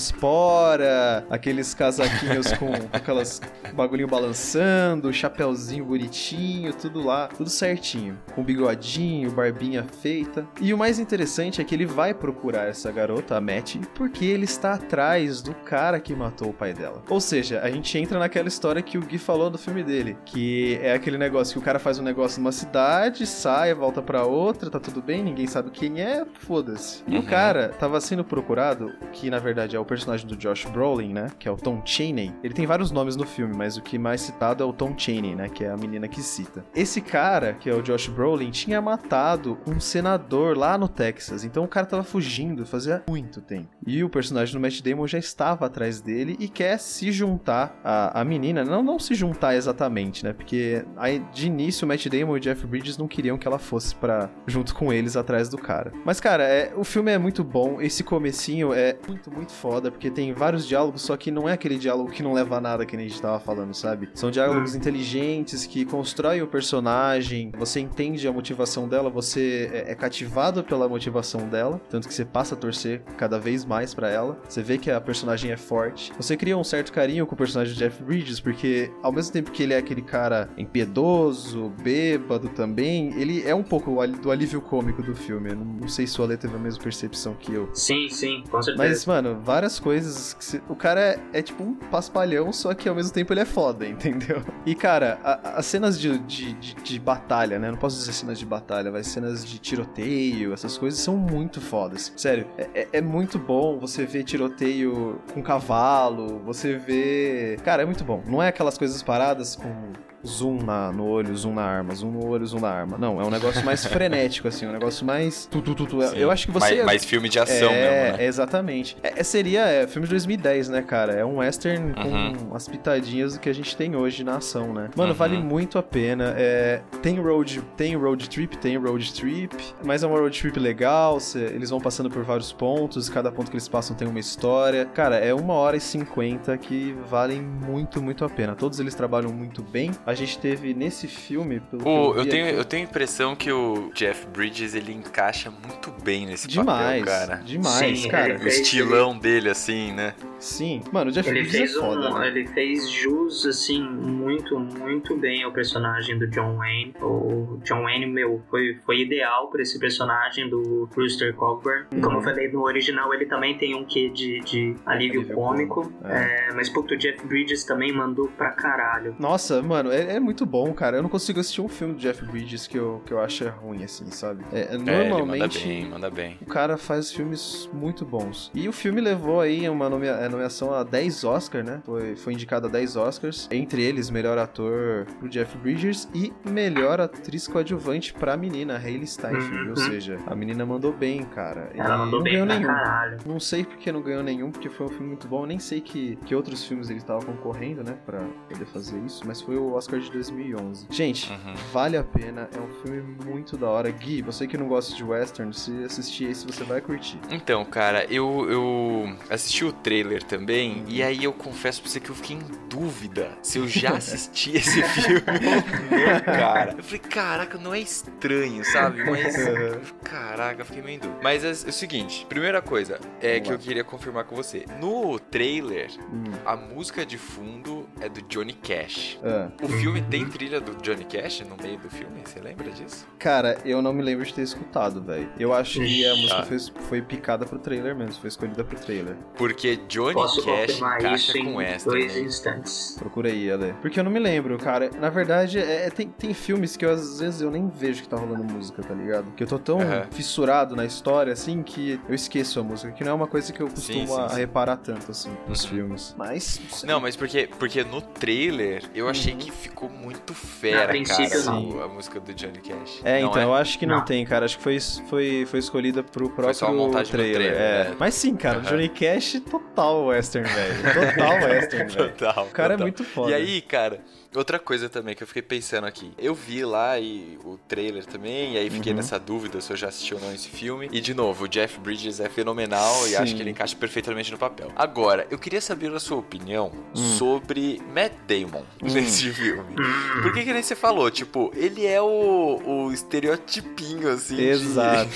espora, aqueles casaquinhos com aquelas bagulhinho balançando, chapéuzinho bonitinho, tudo lá, tudo certinho. Com bigodinho, barbinha feita. E o mais interessante é que ele vai procurar essa garota, a Matt, porque ele está atrás do cara que matou o pai dela. Ou seja, a gente entra naquela história que o Gui falou do filme dele, que é aquele negócio que o cara faz um negócio numa cidade, sai, volta pra outra, tá tudo bem, ninguém sabe quem é, foda-se. E o Uhum. cara tava sendo procurado, que na verdade é o personagem do Josh Brolin, né? Que é o Tom Chaney. Ele tem vários nomes no filme, mas o que mais citado é o Tom Chaney, né? Que é a menina que cita. Esse cara, que é o Josh Brolin, tinha matado um senador lá no Texas. Então o cara tava fugindo fazia muito tempo. E o personagem do Matt Damon já estava atrás dele e quer se juntar à, à menina. Não, não se juntar exatamente, né? Porque aí, de início o Matt Damon e o Jeff Bridges não queriam que ela fosse para junto com eles atrás do cara. Mas, cara, é, o filme é muito bom. Esse comecinho é muito, muito foda, porque tem vários diálogos, só que não é aquele diálogo que não leva a nada que nem a gente tava falando, sabe? São diálogos inteligentes que constroem o personagem, você entende a motivação dela, você é, é cativado pela motivação dela, tanto que você passa a torcer cada vez mais para ela. Você vê que a personagem é forte. Você cria um certo carinho com o personagem de Jeff Bridges, porque ao mesmo tempo que ele é aquele cara impiedoso, bêbado também, ele é um pouco do alívio cômico do filme. Eu não sei se o Ale teve a mesma percepção que eu. Sim, sim, com certeza. Mas, mano, várias coisas. Que se... O cara é, é, tipo um paspalhão, só que ao mesmo tempo ele é foda, entendeu? E, cara, as cenas de, de, de, de, batalha, né? Não posso dizer cenas de batalha, mas cenas de tiroteio, essas coisas são muito fodas. Sério, é, é, é muito bom você ver tiroteio com cavalo, você vê. Cara, é muito bom. Não é aquelas coisas paradas com zoom na, no olho, zoom na arma, zoom no olho, zoom na arma. Não, é um negócio mais frenético, assim, um negócio mais. Tu, tu, tu, tu. Eu acho que você. Mais, mais filme de ação é, mesmo, né? Exatamente. É, seria é, filme de 2010, né, cara? É um western Uhum. com as pitadinhas do que a gente tem hoje na ação, né? Mano, Uhum. vale muito a pena. É, tem road, tem road trip, tem road trip, mas é uma road trip legal. cê- eles vão passando por vários pontos, cada ponto que eles passam tem uma história. Cara, é uma hora e cinquenta que valem muito, muito a pena. Todos eles trabalham muito bem. A gente teve nesse filme, pelo que O- vi eu, tenho, aqui- eu tenho a impressão que o Jeff Bridges ele encaixa muito bem nesse Demais, papel, cara. demais, Sim, cara. ele O estilão dele, assim, né? Sim, mano, o Jeff Ele Bridges fez, é foda. um, né? ele fez jus, assim, muito, muito bem ao personagem do John Wayne. O John Wayne, meu, foi, foi ideal pra esse personagem do Brewster Cockburn. Uhum. Como eu falei, no original ele também tem um quê de, de alívio, Alívio cômico. cômico, É, mas, puto, o Jeff Bridges também mandou pra caralho. Nossa, mano, é, é muito bom, cara. Eu não consigo assistir um filme do Jeff Bridges que eu, que eu acho ruim, assim, sabe? É, é, É, ele manda normalmente. bem, manda bem. O cara faz filmes muito bons. E o filme levou aí uma nomea- é, nomeação a 10 Oscars, né? Foi, foi indicado a 10 Oscars. Entre eles, melhor ator pro Jeff Bridges e melhor atriz coadjuvante pra menina, Hailey Steinfeld. Uhum. Ou seja, a menina mandou bem, cara. Ela E mandou não bem ganhou pra nenhum. caralho. Não sei porque não ganhou nenhum, porque foi um filme muito bom. Eu nem sei que, que outros filmes ele estava concorrendo, né? Pra poder fazer isso. Mas foi o Oscar de 2011. Gente, Uhum. vale a pena. É um filme muito da hora. Gui, você que não gosta de western, se assistir esse, você vai curtir. Então, cara, eu, eu assisti o trailer também, e aí eu confesso pra você que eu fiquei em dúvida se eu já assisti esse filme ou não, cara. Eu falei, caraca, não é estranho, sabe? Mas, caraca, eu fiquei meio em dúvida. Mas é, é o seguinte, primeira coisa é que eu queria confirmar com você. No trailer, Hum. a música de fundo é do Johnny Cash. Ah. O filme tem trilha do Johnny Cash no meio do filme? Você lembra disso? Cara, eu não me lembro de ter escutado, velho. Eu acho que a música Ah. foi, foi picada pro trailer mesmo, foi escolhida pro trailer. Porque Johnny Posso Cash encaixa isso com essa dois também. instantes. Procura aí, Ale. Porque eu não me lembro, cara. Na verdade, é, é- tem, tem filmes que eu, às vezes eu nem vejo que tá rolando música, tá ligado? Que eu tô tão Aham. fissurado na história, assim, que eu esqueço a música. Que não é uma coisa que eu costumo sim, a- sim. reparar tanto, assim, nos Uhum. filmes. Mas. Não, mas porque, porque no trailer eu achei Uhum. que ficou muito fera, princípio, cara, não. a música do Johnny Cash. É, Não então, eu acho que não, Não. tem, cara. Acho que foi, foi, foi escolhida pro próprio só a montagem do trailer. trailer, é. né? Mas sim, cara, Aham. Johnny Cash total western, velho. Total western, velho. Total. O cara é total. muito foda. E aí, cara, outra coisa também que eu fiquei pensando aqui. Eu vi lá e o trailer também, e aí fiquei Uhum. nessa dúvida se eu já assisti ou não esse filme. E de novo, o Jeff Bridges é fenomenal e Sim. acho que ele encaixa perfeitamente no papel. Agora, eu queria saber a sua opinião Hum. sobre Matt Damon nesse filme. Por que que nem você falou? Tipo, ele é o, o estereotipinho, assim. de- Exato.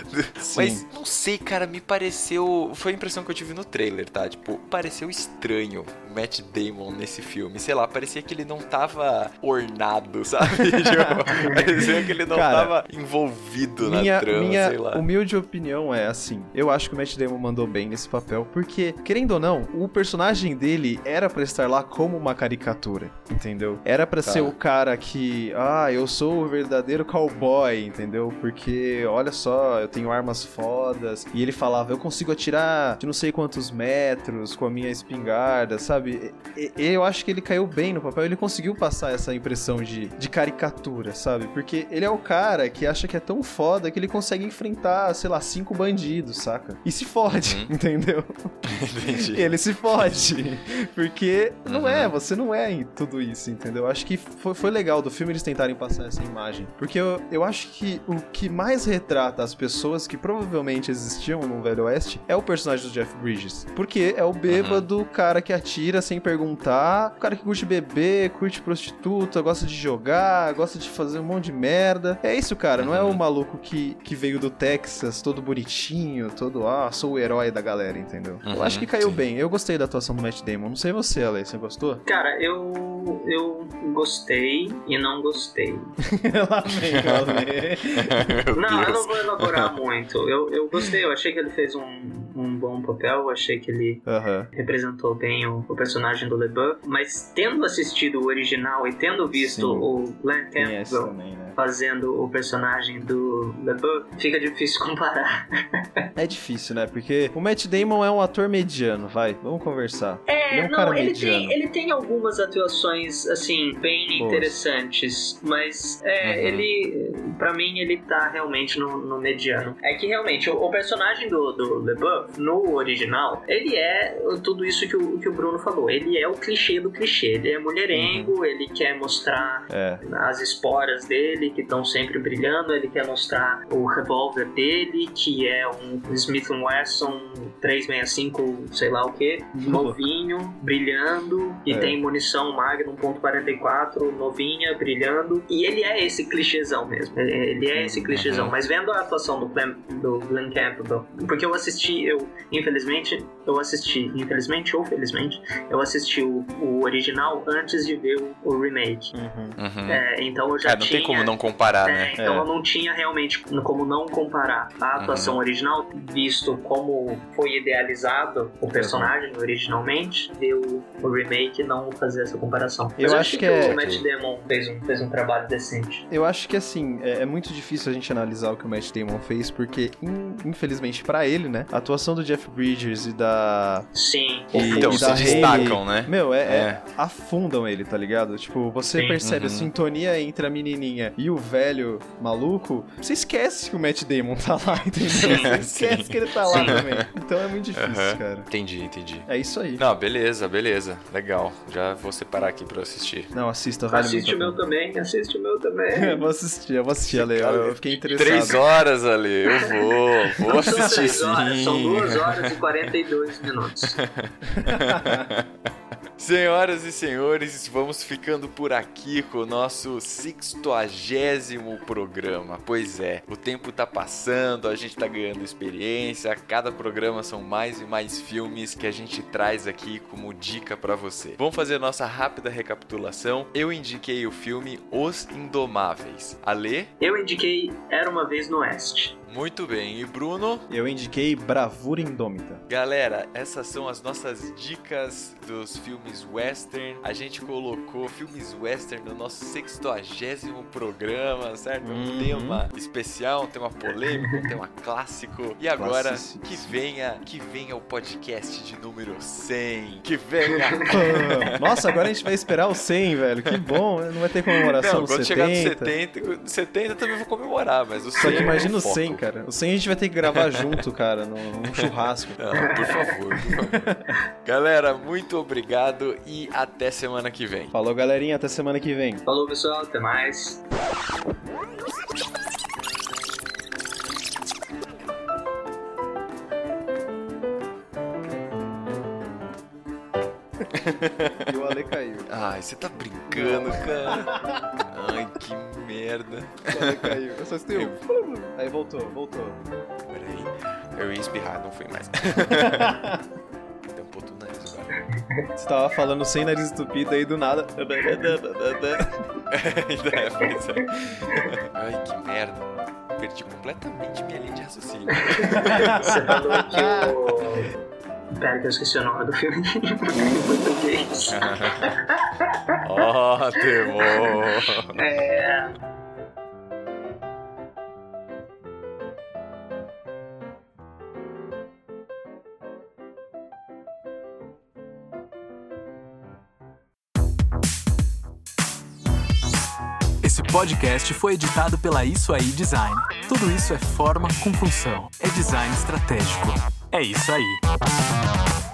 Mas Sim. não sei, cara, me pareceu. Foi a impressão que eu tive no trailer, tá? Tipo, pareceu estranho o Matt Damon nesse filme. Sei lá, parecia que ele não tava ornado, sabe? Tipo, parecia que ele não Cara, tava envolvido minha, na trama, minha sei lá. humilde opinião é assim: eu acho que o Matt Damon mandou bem nesse papel, porque, querendo ou não, o personagem dele era pra estar lá como uma caricatura, entendeu? Era pra Tá. ser o cara que, ah, eu sou o verdadeiro cowboy, entendeu? Porque, olha só, eu tenho armas fodas. E ele falava, eu consigo atirar de não sei quantos metros com a minha espingarda, sabe? E- eu acho que ele caiu bem no papel, ele conseguiu passar essa impressão de, de caricatura, sabe? Porque ele é o cara que acha que é tão foda que ele consegue enfrentar, sei lá, cinco bandidos, saca? E se fode, entendeu? Entendi. ele se fode. Porque não é, você não é em tudo isso, entendeu? Acho que foi, foi legal do filme eles tentarem passar essa imagem. Porque eu, eu acho que o que mais retrata as pessoas que provavelmente existiam no Velho Oeste é o personagem do Jeff Bridges. Porque é o bêbado, cara que atira sem perguntar, o cara que curte beber, curte prostituta, gosta de jogar, gosta de fazer um monte de merda. É isso, cara. Não é o maluco que, que veio do Texas, todo bonitinho, todo, ah, sou o herói da galera, entendeu? eu Uhum, acho que caiu sim. bem. Eu gostei da atuação do Matt Damon. Não sei você, Ale, você gostou? Cara, eu, eu gostei e não gostei. Lá vem, Ale. Meu Não, eu não vou elaborar muito. Eu, eu gostei, eu achei que ele fez um, um bom papel, achei que ele Aham. representou bem o, o personagem do LeBeau, mas tendo assistido o original e tendo visto Sim. o Glenn Campbell também, né? fazendo o personagem do LeBeau, fica difícil comparar. É difícil, né? Porque o Matt Damon é um ator mediano, vai. Vamos conversar. É, Ele é um não, cara ele mediano. tem, ele tem algumas atuações, assim, bem Boas. interessantes, mas é, Uhum. ele, pra mim, ele tá realmente no, no mediano. É que realmente, o, o personagem do, do no original, ele é tudo isso que o, que o Bruno falou. Ele é o clichê do clichê. Ele é mulherengo, Uhum. ele quer mostrar É. as esporas dele que estão sempre brilhando, ele quer mostrar o revólver dele, que é um Smith Wesson 365, sei lá o que, novinho, brilhando, e É. tem munição Magnum .44, novinha, brilhando, e ele é esse clichêzão mesmo, ele- é esse clichêzão, Uhum. mas vendo a atuação do Glenn, do Glenn Campbell, porque eu assisti, eu, infelizmente, eu assisti, infelizmente ou felizmente, eu assisti o, o original antes de ver o, o remake. Uhum. É, então eu já É, não tinha. tem como não comparar, É, né? então É. eu não tinha realmente como não comparar a atuação Uhum. original, visto como foi idealizado o personagem originalmente, ver o, o remake e não fazer essa comparação. Mas Eu eu, acho que que, é- o Matt Damon fez um, fez um trabalho decente. Eu acho que assim, é, é muito difícil a gente analisar o que o Matt Damon fez, porque, in- infelizmente pra ele, né, a atuação do Jeff Bridges e da. Sim. E, Então, e se da destacam, né? Meu, é, é- É. afundam ele, tá ligado? Tipo, você Sim. percebe a Uhum. sintonia entre a menininha e o velho maluco, você esquece que o Matt Damon tá lá, entendeu? Sim. Você esquece Sim. que ele tá lá Sim. também. Então é muito difícil, Aham. cara. Entendi, entendi. É isso aí. Não, beleza, beleza. Legal. Já vou separar aqui pra eu assistir. Não, assista, vale assiste o muito a meu também, assiste o meu também. Eu vou assistir, eu vou assistir, Ale. Eu, eu fiquei interessado. Três horas ali, eu vou. Vou assistir sim. são duas horas e 42 minutos. Senhoras e senhores, vamos ficando por aqui com o nosso 60 programa. Pois é, o tempo tá passando, a gente tá ganhando experiência, a cada programa são mais e mais filmes que a gente traz aqui como dica pra você. Vamos fazer nossa rápida recapitulação. Eu indiquei o filme Os Indomáveis. Ale, Eu indiquei Era Uma Vez no Oeste. Muito bem. E Bruno? Eu indiquei Bravura Indômita. Galera, essas são as nossas dicas dos filmes western. A gente colocou filmes western no nosso 60 programa, certo? Um Uhum. tema especial, um tema polêmico, um tema clássico. E agora, que venha, que venha o podcast de número 100. Que venha! Nossa, agora a gente vai esperar o 100, velho. Que bom, né? não vai ter comemoração Não, quando 70. chegar no 70, 70 eu também vou comemorar, mas o 100 Só que imagina é o foco. 100, cara. O 100 a gente vai ter que gravar junto, cara, num, churrasco. Não, por favor, por favor. Galera, muito obrigado e até semana que vem. Falou, galerinha. Até semana que vem. Falou, pessoal, até mais. E o Ale caiu. Ai, você tá brincando, cara. Ai, que merda. O Ale caiu. Eu só estou. Aí voltou, voltou. Peraí. Eu ia espirrar, não foi mais. Tampou tudo nariz agora. Você tava falando sem nariz entupido aí do nada. Ainda é, pois é. Ai, que merda. Perdi completamente minha linha de raciocínio. Você falou que o. Pera, que eu esqueci o nome do filme em português. Ótimo! É. Esse podcast foi editado pela Isso Aí Design. Tudo isso é forma com função. É design estratégico. É isso aí.